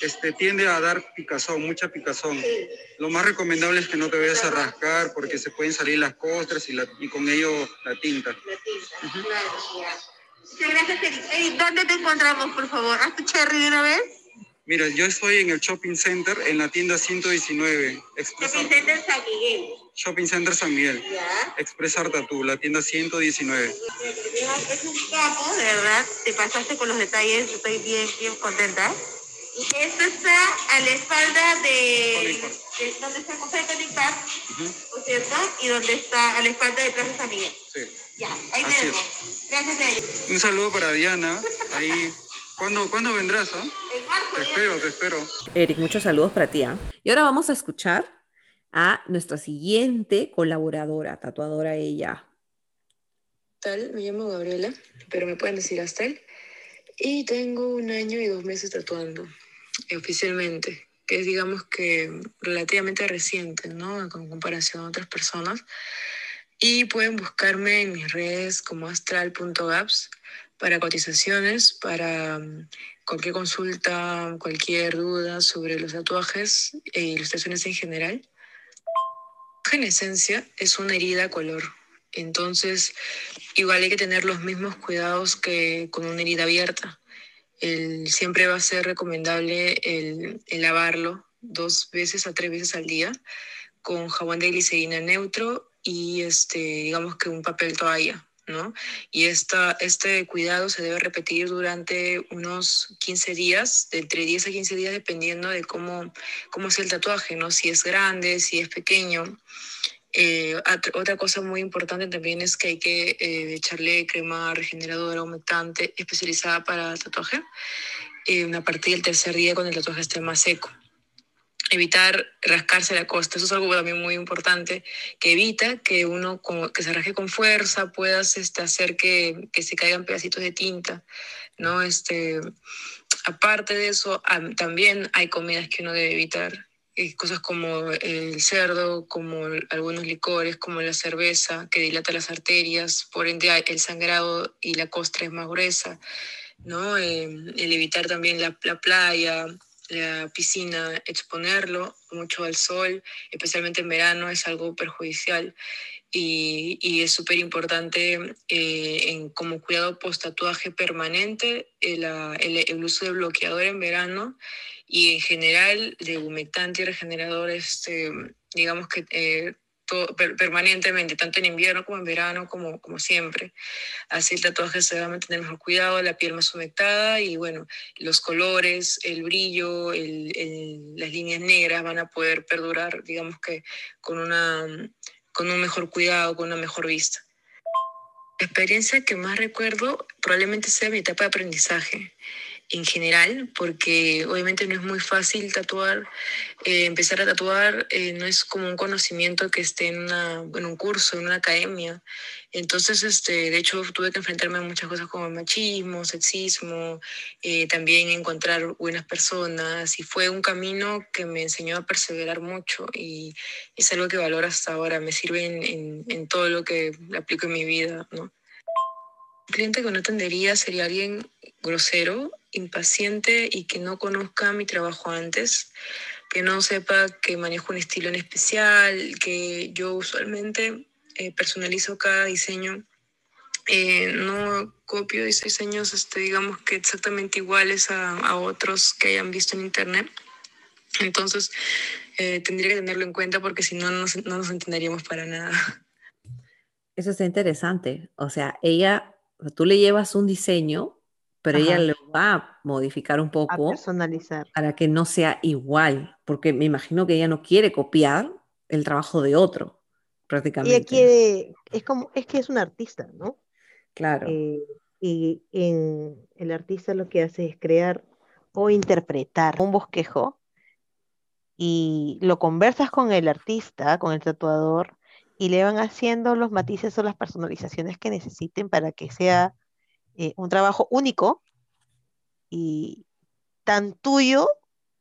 este, tiende a dar picazón, mucha picazón. Lo más recomendable es que no te vayas a rascar porque se pueden salir las costras y, la- y con ello la tinta. La tinta. Claro, ya. Muchas gracias, Eric. Eric, ¿dónde te encontramos, por favor? ¿Haz tu cherry de una vez? Mira, yo estoy en el shopping center en la tienda 119, Express Shopping Art- Center San Miguel. Shopping Center San Miguel. Ya. Express la tienda 119. Es un capo, de verdad. Te pasaste con los detalles. Estoy bien, bien contenta. Y esto está a la espalda de, de donde está el Museo de Conning Park, Ujú, ¿por cierto? Y donde está a la espalda de Plaza San Miguel. sí. Ya, ahí Así tenemos. Gracias, Eric. Un saludo para Diana. Ahí. ¿Cuándo, ¿cuándo vendrás? ah? En marzo, Te espero, te espero. Eric, muchos saludos para ti. ¿ah? Y ahora vamos a escuchar a nuestra siguiente colaboradora, tatuadora ella. tal? Me llamo Gabriela, pero me pueden decir Astel. Y tengo un año y dos meses tatuando, oficialmente, que es digamos que relativamente reciente, ¿no? Con comparación a otras personas. Y pueden buscarme en mis redes como astral.gaps para cotizaciones, para mm, cualquier consulta, cualquier duda sobre los tatuajes e ilustraciones en general. En esencia es una herida color, entonces, igual hay que tener los mismos cuidados que con una herida abierta. El- siempre va a ser recomendable el lavarlo dos veces a tres veces al día con jabón de glicerina neutro y este, digamos que un papel toalla, ¿no? Y esta, este cuidado se debe repetir durante unos 15 días, de entre 10 a 15 días, dependiendo de cómo, cómo es el tatuaje, ¿no? Si es grande, si es pequeño. Eh, otra cosa muy importante también es que hay que eh, echarle crema regeneradora humectante especializada para tatuaje eh, a partir del tercer día cuando el tatuaje esté más seco. Evitar rascarse la costa. Eso es algo también muy importante, que evita que uno como, que se rasque con fuerza, puedas este, hacer que, que, se caigan pedacitos de tinta, ¿no? Este, aparte de eso, también hay comidas que uno debe evitar. Eh, cosas como el cerdo, como algunos licores, como la cerveza, que dilata las arterias, por ende el sangrado y la costra es más gruesa, ¿no? Eh, el evitar también la, la playa, la piscina, exponerlo mucho al sol, especialmente en verano, es algo perjudicial. Y, y es súper importante eh, en, como cuidado post-tatuaje permanente el, el, el, uso de bloqueador en verano y en general de humectante y regenerador, este, digamos que eh, permanentemente, tanto en invierno como en verano, como, como siempre. Así el tatuaje se va a mantener mejor cuidado, la piel más humectada y bueno, los colores, el brillo, el, el, las líneas negras van a poder perdurar, digamos que con, una, con un mejor cuidado, con una mejor vista. La experiencia que más recuerdo probablemente sea mi etapa de aprendizaje en general, porque obviamente no es muy fácil tatuar. Eh, empezar a tatuar eh, no es como un conocimiento que esté en, una, en, un curso, en una academia. Entonces, este, de hecho, tuve que enfrentarme a muchas cosas como machismo, sexismo, eh, también encontrar buenas personas. Y fue un camino que me enseñó a perseverar mucho y es algo que valoro hasta ahora. Me sirve en, en, en todo lo que aplico en mi vida, ¿no? Un cliente que no atendería sería alguien grosero impaciente y que no conozca mi trabajo antes, que no sepa que manejo un estilo en especial, que yo usualmente eh, personalizo cada diseño. Eh, no copio diseños, este, digamos que exactamente iguales a, a, otros que hayan visto en internet. Entonces, eh, tendría que tenerlo en cuenta porque si no, no, no nos entenderíamos para nada. Eso es interesante. O sea, ella, tú le llevas un diseño pero Ajá. ella lo va a modificar un poco. A personalizar. Para que no sea igual, porque me imagino que ella no quiere copiar el trabajo de otro, prácticamente. Ella quiere, es como, es que es un artista, ¿no? Claro. Eh, y en, el artista lo que hace es crear o interpretar un bosquejo y lo conversas con el artista, con el tatuador, y le van haciendo los matices o las personalizaciones que necesiten para que sea eh, un trabajo único y tan tuyo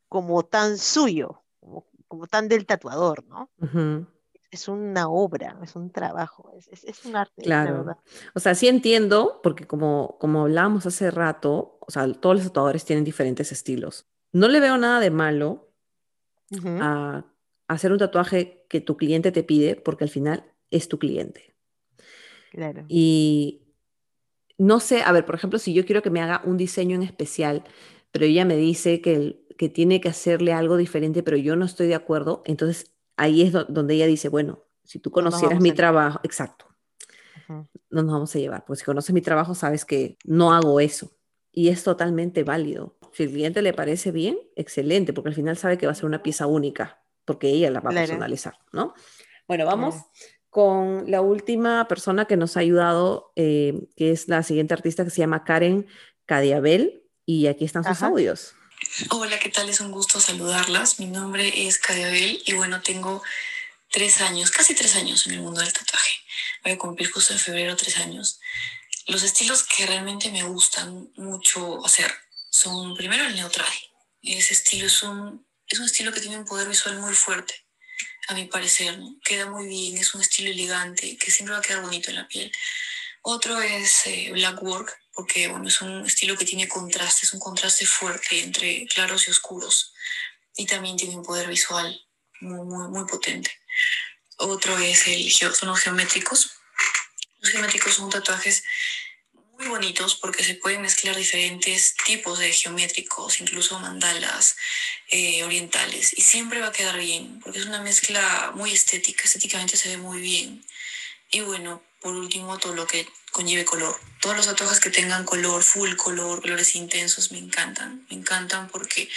como tan suyo, como, como tan del tatuador, ¿no? Uh -huh. Es una obra, es un trabajo, es, es, es un arte. Claro. O sea, sí entiendo, porque como, como hablábamos hace rato, o sea, todos los tatuadores tienen diferentes estilos. No le veo nada de malo uh -huh. a hacer un tatuaje que tu cliente te pide, porque al final es tu cliente. Claro. Y no sé, a ver, por ejemplo, si yo quiero que me haga un diseño en especial, pero ella me dice que, que tiene que hacerle algo diferente, pero yo no estoy de acuerdo, entonces ahí es do donde ella dice, bueno, si tú conocieras no mi trabajo, exacto, uh -huh. no nos vamos a llevar, porque si conoces mi trabajo sabes que no hago eso. Y es totalmente válido. Si el cliente le parece bien, excelente, porque al final sabe que va a ser una pieza única, porque ella la va a personalizar, ¿no? Bueno, vamos. Con la última persona que nos ha ayudado, eh, que es la siguiente artista que se llama Karen Cadiabel, y aquí están sus Ajá. audios. Hola, ¿qué tal? Es un gusto saludarlas. Mi nombre es Cadiabel y bueno, tengo tres años, casi tres años en el mundo del tatuaje. Voy a cumplir justo en febrero tres años. Los estilos que realmente me gustan mucho hacer son primero el neutral. Ese estilo es un, es un estilo que tiene un poder visual muy fuerte, a mi parecer. Queda muy bien, es un estilo elegante que siempre va a quedar bonito en la piel. Otro es eh, Black Work, porque bueno, es un estilo que tiene contraste, es un contraste fuerte entre claros y oscuros. Y también tiene un poder visual muy, muy, muy potente. Otro es el, son los geométricos. Los geométricos son tatuajes muy bonitos porque se pueden mezclar diferentes tipos de geométricos, incluso mandalas eh, orientales, y siempre va a quedar bien porque es una mezcla muy estética, estéticamente se ve muy bien. Y bueno, por último, todo lo que conlleve color. Todos los tatuajes que tengan color, full color, colores intensos, me encantan. Me encantan porque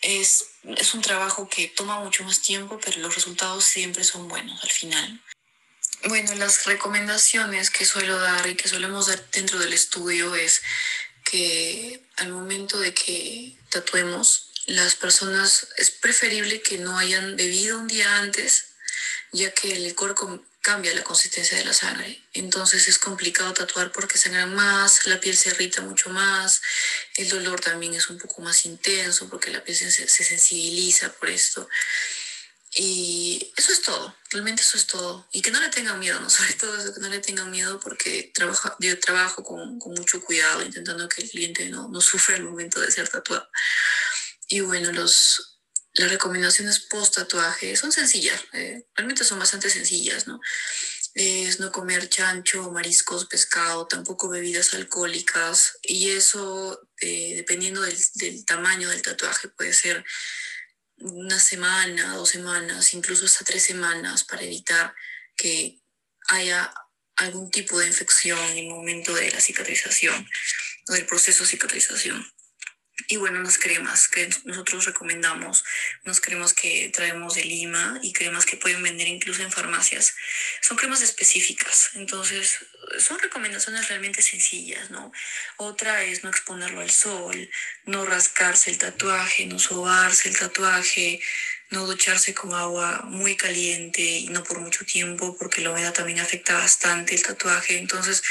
es, es un trabajo que toma mucho más tiempo, pero los resultados siempre son buenos al final. Bueno, las recomendaciones que suelo dar y que solemos dar dentro del estudio es que al momento de que tatuemos las personas es preferible que no hayan bebido un día antes, ya que el licor cambia la consistencia de la sangre. Entonces es complicado tatuar porque sangra más, la piel se irrita mucho más, el dolor también es un poco más intenso porque la piel se, se sensibiliza por esto. Y eso es todo, realmente eso es todo. Y que no le tengan miedo, ¿no? [LAUGHS] Sobre todo eso, que no le tengan miedo porque trabaja, yo trabajo con, con mucho cuidado, intentando que el cliente no, no sufra el momento de ser tatuado. Y bueno, los, las recomendaciones post tatuaje son sencillas, eh, realmente son bastante sencillas, ¿no? Es no comer chancho, mariscos, pescado, tampoco bebidas alcohólicas. Y eso, eh, dependiendo del, del tamaño del tatuaje, puede ser una semana, dos semanas, incluso hasta tres semanas para evitar que haya algún tipo de infección en el momento de la cicatrización o del proceso de cicatrización. Y bueno, unas cremas que nosotros recomendamos, unas cremas que traemos de Lima y cremas que pueden vender incluso en farmacias. Son cremas específicas, entonces son recomendaciones realmente sencillas, ¿no? Otra es no exponerlo al sol, no rascarse el tatuaje, no sobarse el tatuaje, no ducharse con agua muy caliente y no por mucho tiempo porque la humedad también afecta bastante el tatuaje. Entonces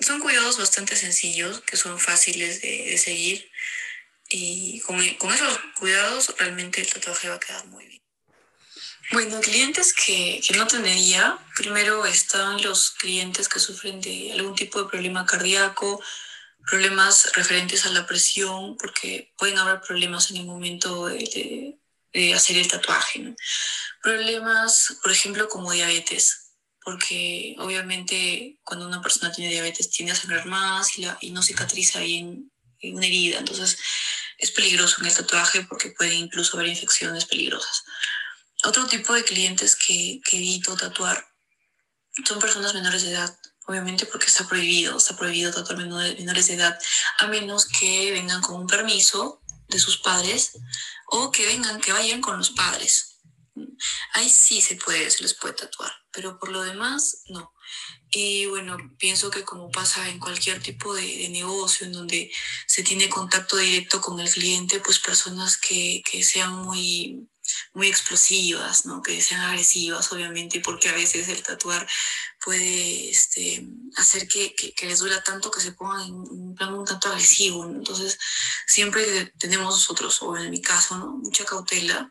son cuidados bastante sencillos que son fáciles de, de seguir y con, con, esos cuidados realmente el tatuaje va a quedar muy bien. Bueno, clientes que, que, no tendría, primero están los clientes que sufren de algún tipo de problema cardíaco, problemas referentes a la presión, porque pueden haber problemas en el momento de, de, hacer el tatuaje. Problemas, por ejemplo, como diabetes, porque obviamente cuando una persona tiene diabetes tiende a sangrar más y no cicatriza bien una herida, entonces es peligroso en el tatuaje porque puede incluso haber infecciones peligrosas. Otro tipo de clientes que, que evito tatuar son personas menores de edad, obviamente porque está prohibido, está prohibido tatuar menores de edad, a menos que vengan con un permiso de sus padres o que vengan, que vayan con los padres. Ahí sí se puede, se les puede tatuar, pero por lo demás, no. Y bueno, pienso que como pasa en cualquier tipo de, negocio en donde se tiene contacto directo con el cliente, pues personas que, que sean muy, muy explosivas, ¿no? que sean agresivas, obviamente, porque a veces el tatuar puede este, hacer que, que, les duela tanto que se pongan en un plan un tanto agresivo. Entonces, siempre tenemos nosotros, o en mi caso, mucha cautela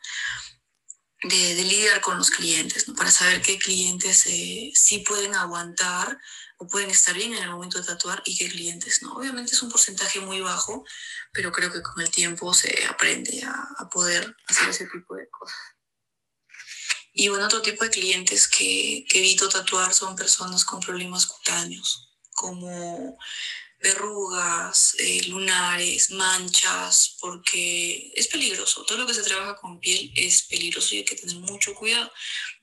de, lidiar con los clientes, ¿no? para saber qué clientes eh, sí pueden aguantar o pueden estar bien en el momento de tatuar y qué clientes no. Obviamente es un porcentaje muy bajo, pero creo que con el tiempo se aprende a, a poder hacer ese tipo de cosas. Y bueno, otro tipo de clientes que, que evito tatuar son personas con problemas cutáneos, como verrugas, eh, lunares, manchas, porque es peligroso. Todo lo que se trabaja con piel es peligroso y hay que tener mucho cuidado.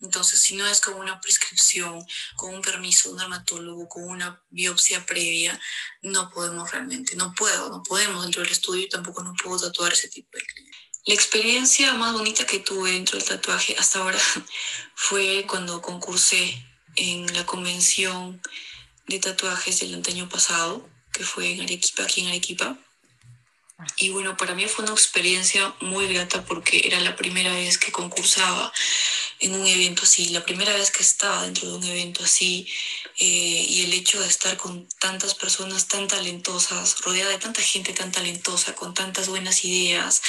Entonces, si no es con una prescripción, con un permiso de un dermatólogo, con una biopsia previa, no podemos realmente, no puedo, no podemos dentro del estudio y tampoco no puedo tatuar ese tipo de clientes. La experiencia más bonita que tuve dentro del tatuaje hasta ahora [LAUGHS] fue cuando concursé en la convención de tatuajes del año pasado que fue en Arequipa, aquí en Arequipa. Y bueno, para mí fue una experiencia muy grata porque era la primera vez que concursaba en un evento así, la primera vez que estaba dentro de un evento así eh, y el hecho de estar con tantas personas tan talentosas, rodeada de tanta gente tan talentosa, con tantas buenas ideas,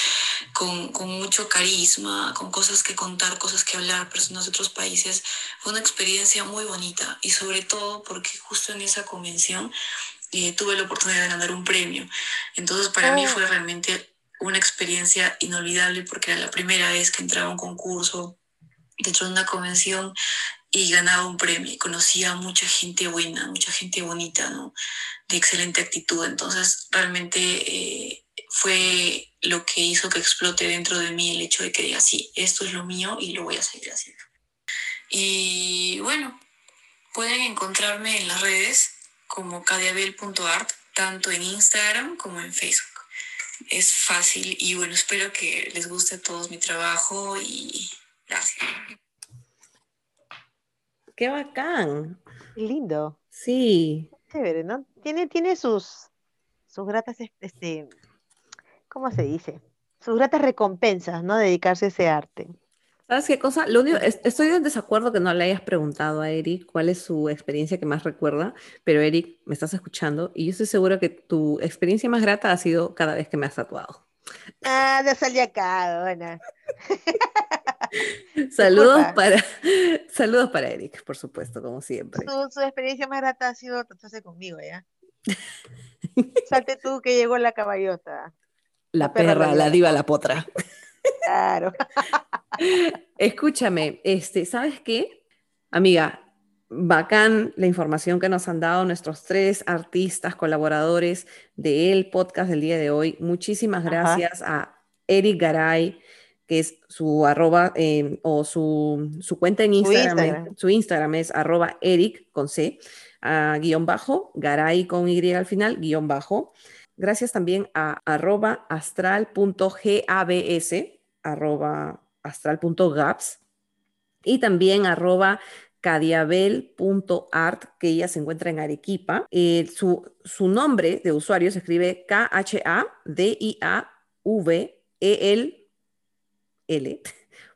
con, con mucho carisma, con cosas que contar, cosas que hablar, personas de otros países, fue una experiencia muy bonita y sobre todo porque justo en esa convención eh, tuve la oportunidad de ganar un premio. Entonces para oh. mí fue realmente una experiencia inolvidable porque era la primera vez que entraba a un concurso dentro de una convención y ganaba un premio y conocía a mucha gente buena, mucha gente bonita, ¿no? De excelente actitud. Entonces realmente eh, fue lo que hizo que explote dentro de mí el hecho de que diga, sí, esto es lo mío y lo voy a seguir haciendo. Y bueno, pueden encontrarme en las redes como cadiabel.art, tanto en Instagram como en Facebook. Es fácil y bueno, espero que les guste a todos mi trabajo y gracias. Qué bacán. Lindo. Sí. Chévere, ¿no? Tiene, tiene sus, sus gratas, este, ¿cómo se dice? sus gratas recompensas, ¿no? Dedicarse a ese arte. ¿Sabes qué cosa? Lo único, es- estoy en desacuerdo que no le hayas preguntado a Eric cuál es su experiencia que más recuerda, pero Eric, me estás escuchando y yo estoy segura que tu experiencia más grata ha sido cada vez que me has tatuado. Ah, ya salí acá, bueno. [LAUGHS] Saludos para, [LAUGHS] saludos para Eric, por supuesto, como siempre. Su, su experiencia más grata ha sido tatuarse conmigo, ¿ya? [LAUGHS] Salte tú que llegó la caballota. La perra perra, la diva, la potra. Claro. Escúchame, este, ¿sabes qué? Amiga, bacán la información que nos han dado nuestros tres artistas colaboradores del podcast del día de hoy. Muchísimas Ajá. gracias a Eric Garay, que es su arroba eh, o su, su cuenta en Instagram. Instagram. Su Instagram es arroba Eric con C, ah, guion bajo, Garay con Y al final, guion bajo. Gracias también a arroba astral.gabs, arroba astral.gaps y también arroba cadiabel.art, que ella se encuentra en Arequipa. Eh, su, su nombre de usuario se escribe K-H-A-D-I-A-V-E-L-L.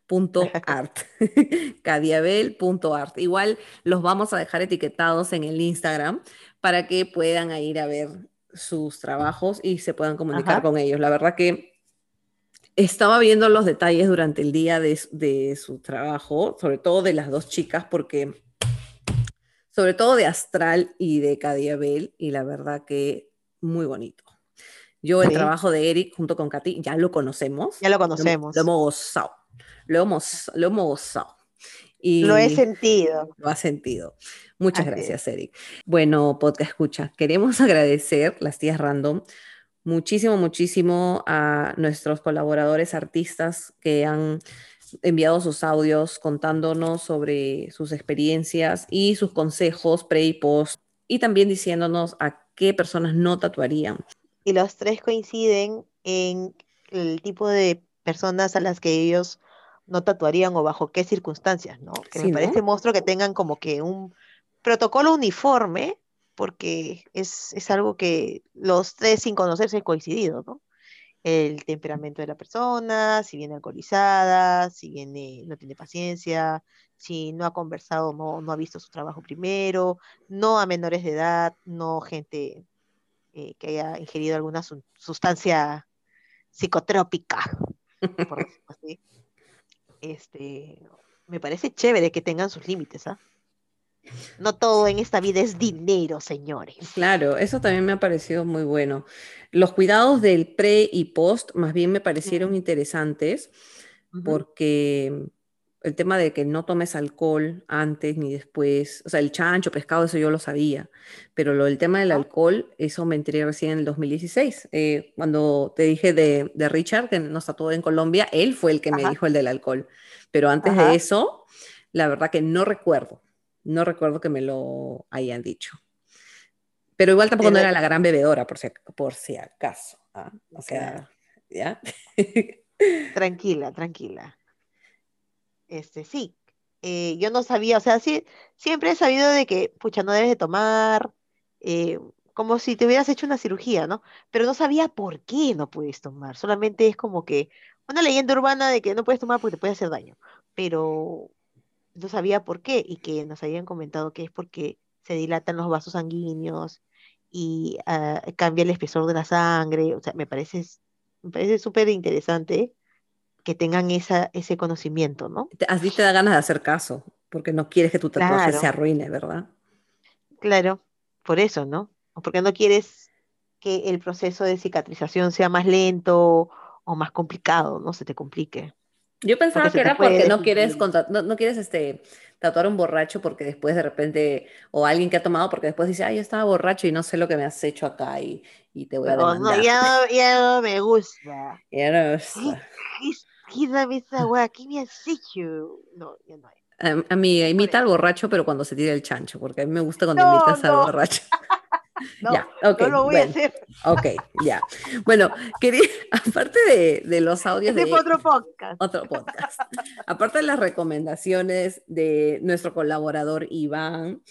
punto art [LAUGHS] cadiabel.art igual los vamos a dejar etiquetados en el Instagram para que puedan ir a ver sus trabajos y se puedan comunicar Ajá. con ellos la verdad que estaba viendo los detalles durante el día de, de su trabajo, sobre todo de las dos chicas, porque sobre todo de Astral y de Cadiabel, y la verdad que muy bonito. Yo el Sí. trabajo de Eric junto con Katy ya lo conocemos. Ya lo Lo, conocemos. lo hemos gozado. Lo hemos, lo hemos gozado. Y Lo he sentido. lo ha sentido. Muchas Así gracias, Eric. Bueno, podcast escucha, queremos [LAUGHS] agradecer las tías random muchísimo, muchísimo a nuestros colaboradores artistas que han enviado sus audios contándonos sobre sus experiencias y sus consejos pre y post y también diciéndonos a qué personas no tatuarían. Y los tres coinciden en el tipo de personas a las que ellos no tatuarían o bajo qué circunstancias, ¿no? Que Sí, me ¿no? parece monstruo que tengan como que un protocolo uniforme, porque es, es algo que los tres sin conocerse han coincidido, ¿no? El temperamento de la persona, si viene alcoholizada, si viene, no tiene paciencia, si no ha conversado, no, no ha visto su trabajo primero, no a menores de edad, no gente eh, que haya ingerido alguna su- sustancia psicotrópica, por [LAUGHS] decirlo así. Este, me parece chévere que tengan sus límites, ¿ah? No todo en esta vida es dinero, señores. Claro, eso también me ha parecido muy bueno. Los cuidados del pre y post más bien me parecieron interesantes porque el tema de que no tomes alcohol antes ni después, o sea, el chancho, pescado, eso yo lo sabía, pero lo del tema del alcohol, eso me enteré recién en el 2016, eh, cuando te dije de, de Richard, que nos tatuó en Colombia, él fue el que me dijo el del alcohol, pero antes Ajá. de eso, la verdad que no recuerdo, no recuerdo que me lo hayan dicho. Pero igual tampoco no era la gran bebedora, por si, por si acaso. ¿ah? O sea, ¿ya? [LAUGHS] Tranquila, tranquila. Este, sí. eh, yo no sabía, o sea, sí, siempre he sabido de que, pucha, no debes de tomar, eh, como si te hubieras hecho una cirugía, ¿no? Pero no sabía por qué no puedes tomar. Solamente es como que una leyenda urbana de que no puedes tomar porque te puede hacer daño. Pero no sabía por qué y que nos habían comentado que es porque se dilatan los vasos sanguíneos y ah, cambia el espesor de la sangre. O sea, me parece, me parece súper interesante que tengan esa, ese conocimiento, ¿no? Te- A ti te da ganas de hacer caso, porque no quieres que tu tatuaje Claro. se arruine, ¿verdad? Claro, por eso, ¿no? O porque no quieres que el proceso de cicatrización sea más lento o más complicado, ¿no? Se te complique. Yo pensaba Porque que era porque no quieres, no, no quieres este, tatuar a un borracho porque después de repente, o alguien que ha tomado porque después dice, ay, yo estaba borracho y no sé lo que me has hecho acá y, y te voy a No, no, demandar. ya, ya no me gusta. [LAUGHS] Ya no me gusta. Quítame esa weá, ¿qué me has hecho? No, ya no. Am- Amiga, imita al borracho, pero cuando se tira el chancho, porque a mí me gusta cuando No, imitas al no. borracho. [LAUGHS] No, Ya, ok, no lo voy a hacer. Ok, ya. Bueno, quería, [LAUGHS] aparte de, de los audios Ese de fue otro podcast. otro podcast, aparte de las recomendaciones de nuestro colaborador Iván,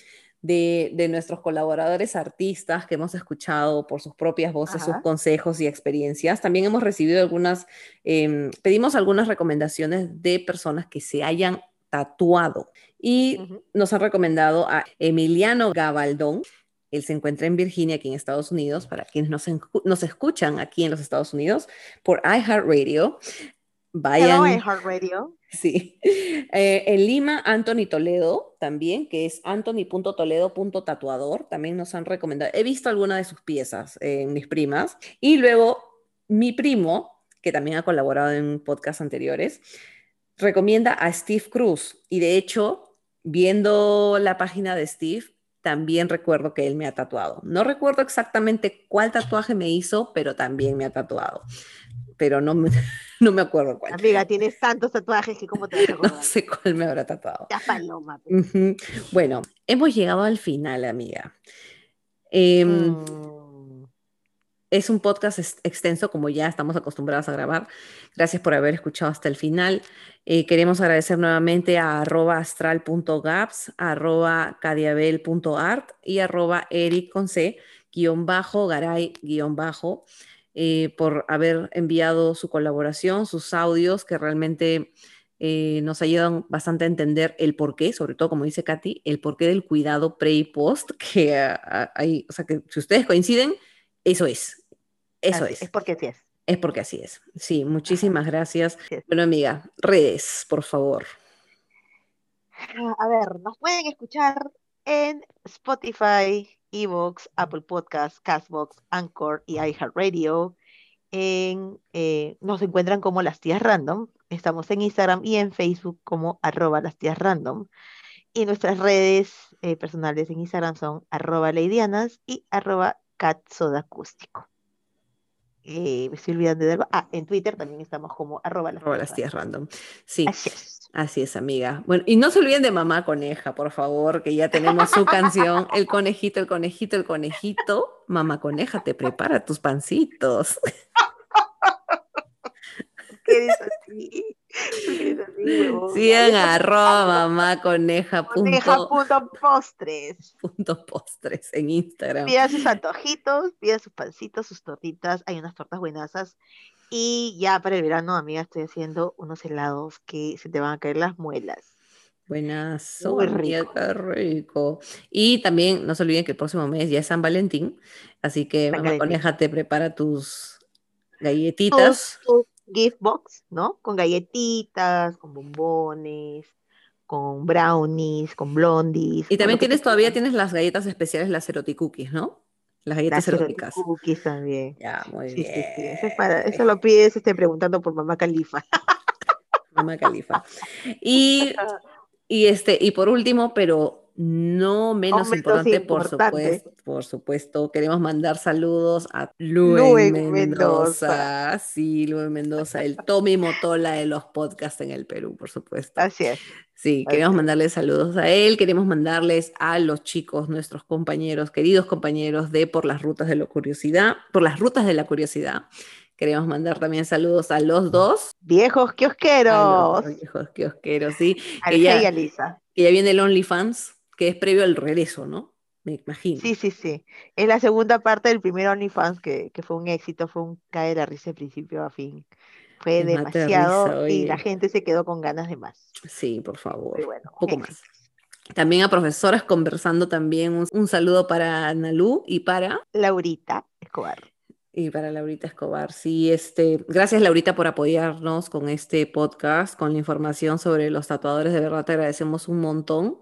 de, de nuestros colaboradores artistas que hemos escuchado por sus propias voces, sus consejos y experiencias. También hemos recibido algunas, em, pedimos algunas recomendaciones de personas que se hayan tatuado y nos han recomendado a Emiliano Gabaldón. Él se encuentra en Virginia, aquí en Estados Unidos, para quienes nos, nos escuchan aquí en los Estados Unidos por iHeartRadio. Vayan. Hello, iHeartRadio. Sí. Eh, en Lima, Anthony Toledo también, que es anthony.toledo.tatuador, también nos han recomendado. He visto alguna de sus piezas eh, en mis primas. Y luego, mi primo, que también ha colaborado en podcasts anteriores, recomienda a Steve Cruz. Y de hecho, viendo la página de Steve, también recuerdo que él me ha tatuado. No recuerdo exactamente cuál tatuaje me hizo, pero también me ha tatuado. Pero no me, [LAUGHS] no me acuerdo cuál. Amiga, tienes tantos tatuajes que cómo te vas a. [LAUGHS] No sé cuál me habrá tatuado. Ya paloma. pues. Bueno, hemos llegado al final, amiga. Mm, Es un podcast ex- extenso, como ya estamos acostumbrados a grabar. Gracias por haber escuchado hasta el final. Eh, queremos agradecer nuevamente a arroba astral.gaps, arroba cadiabel.art y arroba garay, eh, por haber enviado su colaboración, sus audios, que realmente eh, nos ayudan bastante a entender el porqué, sobre todo, como dice Katy, el porqué del cuidado pre y post, que ah, ah, hay, o sea, que si ustedes coinciden, eso es. Eso así, es. Es porque sí es. Es porque así es. Sí, muchísimas gracias. Así. Bueno, amiga, redes, por favor. A ver, nos pueden escuchar en Spotify, Evox, Apple Podcasts, Castbox, Anchor y iHeartRadio. En, eh, nos encuentran como Las Tías Random. Estamos en Instagram y en Facebook como arroba Las Tías Random. Y nuestras redes eh, personales en Instagram son arroba Leidianas y arroba catsodacústico. Eh, me estoy olvidando de algo. Ah, en Twitter también estamos como arroba Las Arroba Tías las tías Random. Sí, Así es. así es, amiga. Bueno, y no se olviden de Mamá Coneja, por favor, que ya tenemos su canción, El conejito, el conejito, el conejito. Mamá Coneja, te prepara tus pancitos. [LAUGHS] ¿Qué eres así? Sigan arroba mamá [LAUGHS] coneja punto, Coneja.postres. [LAUGHS] punto postres en Instagram. Pidan sus antojitos, pidan sus pancitos, sus tortitas. Hay unas tortas buenasas. Y ya para el verano, amiga, estoy haciendo unos helados que se te van a caer las muelas. Buenazo, Muy rico. rico. Y también no se olviden que el próximo mes ya es San Valentín, así que San Mamá Valentín. Coneja te prepara tus galletitas. Tus, tus gift box, ¿no? Con galletitas, con bombones, con brownies, con blondies. Y también tienes, todavía tienes las galletas especiales, las eroticookies, ¿no? Las galletas Las eróticas. cookies también. Ya, muy Sí, bien. sí, sí. Eso, es para, eso lo pides este, preguntando por mamá Califa. Mamá Califa. Y, y, este, y por último, pero no menos menos importante, por supuesto, por supuesto, queremos mandar saludos a Luen Mendoza. Mendoza. Sí, Luen Mendoza, el Tommy Motola de los podcasts en el Perú, por supuesto. Así es. Sí, queremos es. mandarles saludos a él, queremos mandarles a los chicos, nuestros compañeros, queridos compañeros de Por las Rutas de la Curiosidad, por las Rutas de la Curiosidad. Queremos mandar también saludos a los dos, Viejos a kiosqueros. los viejos kiosqueros, sí, Al que y ya, a Lisa. que ya viene el OnlyFans, que es previo al regreso, ¿no? Me imagino. Sí, sí, sí. Es la segunda parte del primer OnlyFans que, que fue un éxito, fue un cae de la risa de principio a fin. Fue Me demasiado risa, y la gente se quedó con ganas de más. Sí, por favor. Muy bueno, un poco un más. éxito. También a profesoras conversando también. Un, un saludo para Nalú y para Laurita Escobar. Y para Laurita Escobar, sí, este, gracias Laurita por apoyarnos con este podcast, con la información sobre los tatuadores, de verdad te agradecemos un montón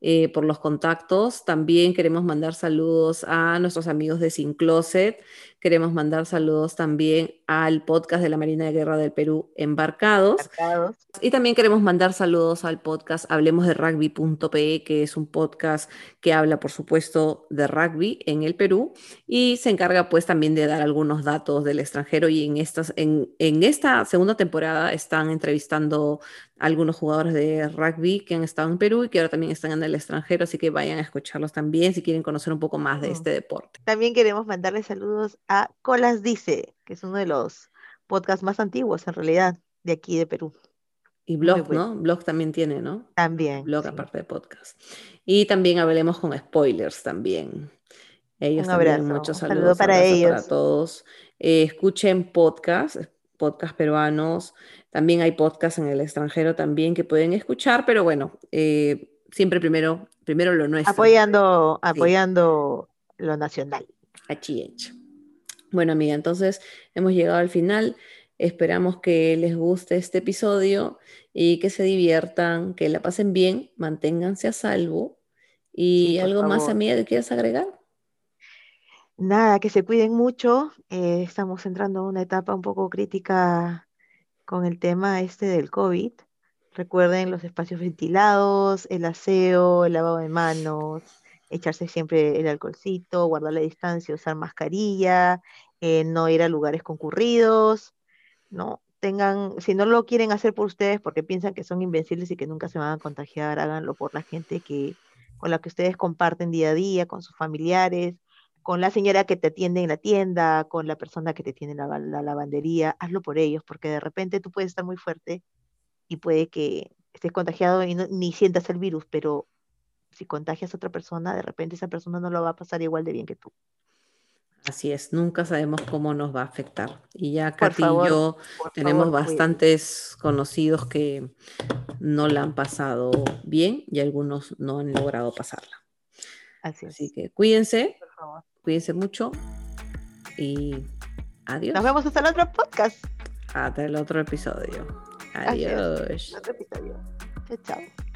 eh, por los contactos. También queremos mandar saludos a nuestros amigos de Sin Closet, queremos mandar saludos también al podcast de la Marina de Guerra del Perú, Embarcados. Marcados. Y también queremos mandar saludos al podcast Hablemos de Rugby.pe, que es un podcast que habla, por supuesto, de rugby en el Perú y se encarga pues también de dar algunos datos del extranjero y en, estas, en, en esta segunda temporada están entrevistando algunos jugadores de rugby que han estado en Perú y que ahora también están en el extranjero, así que vayan a escucharlos también si quieren conocer un poco más de este deporte. También queremos mandarle saludos a Colas Dice, que es uno de los podcasts más antiguos en realidad de aquí de Perú. Y blog, bueno. ¿no? Blog también tiene, ¿no? También. Blog sí. aparte de podcast. Y también hablemos con spoilers también. Ellos Un también, abrazo, muchos un saludo saludos, para abrazo para ellos. todos. Eh, escuchen podcast, podcast peruanos. También hay podcast en el extranjero también que pueden escuchar, pero bueno, eh, siempre primero, primero lo nuestro. Apoyando, apoyando lo nacional. HH. Bueno, amiga, entonces hemos llegado al final. Esperamos que les guste este episodio y que se diviertan, que la pasen bien, manténganse a salvo. ¿Y Sí, algo más, amiga, que quieras agregar? Nada, que se cuiden mucho. eh, estamos entrando a una etapa un poco crítica con el tema este del COVID. Recuerden los espacios ventilados, el aseo, el lavado de manos, echarse siempre el alcoholcito, guardar la distancia, usar mascarilla, eh, no ir a lugares concurridos, ¿no? Tengan, si no lo quieren hacer por ustedes porque piensan que son invencibles y que nunca se van a contagiar, háganlo por la gente que, con la que ustedes comparten día a día, con sus familiares, con la señora que te atiende en la tienda, con la persona que te tiene en la, la lavandería, hazlo por ellos, porque de repente tú puedes estar muy fuerte y puede que estés contagiado y no- ni sientas el virus, pero si contagias a otra persona, de repente esa persona no lo va a pasar igual de bien que tú. Así es, nunca sabemos cómo nos va a afectar. Y ya Katy favor, y yo tenemos favor, bastantes conocidos que no la han pasado bien y algunos no han logrado pasarla. Así es. Así que cuídense, Por favor. cuídense mucho y adiós. Nos vemos hasta el otro podcast. Hasta el otro episodio. Así es. Adiós. Otro episodio. Chao, chao.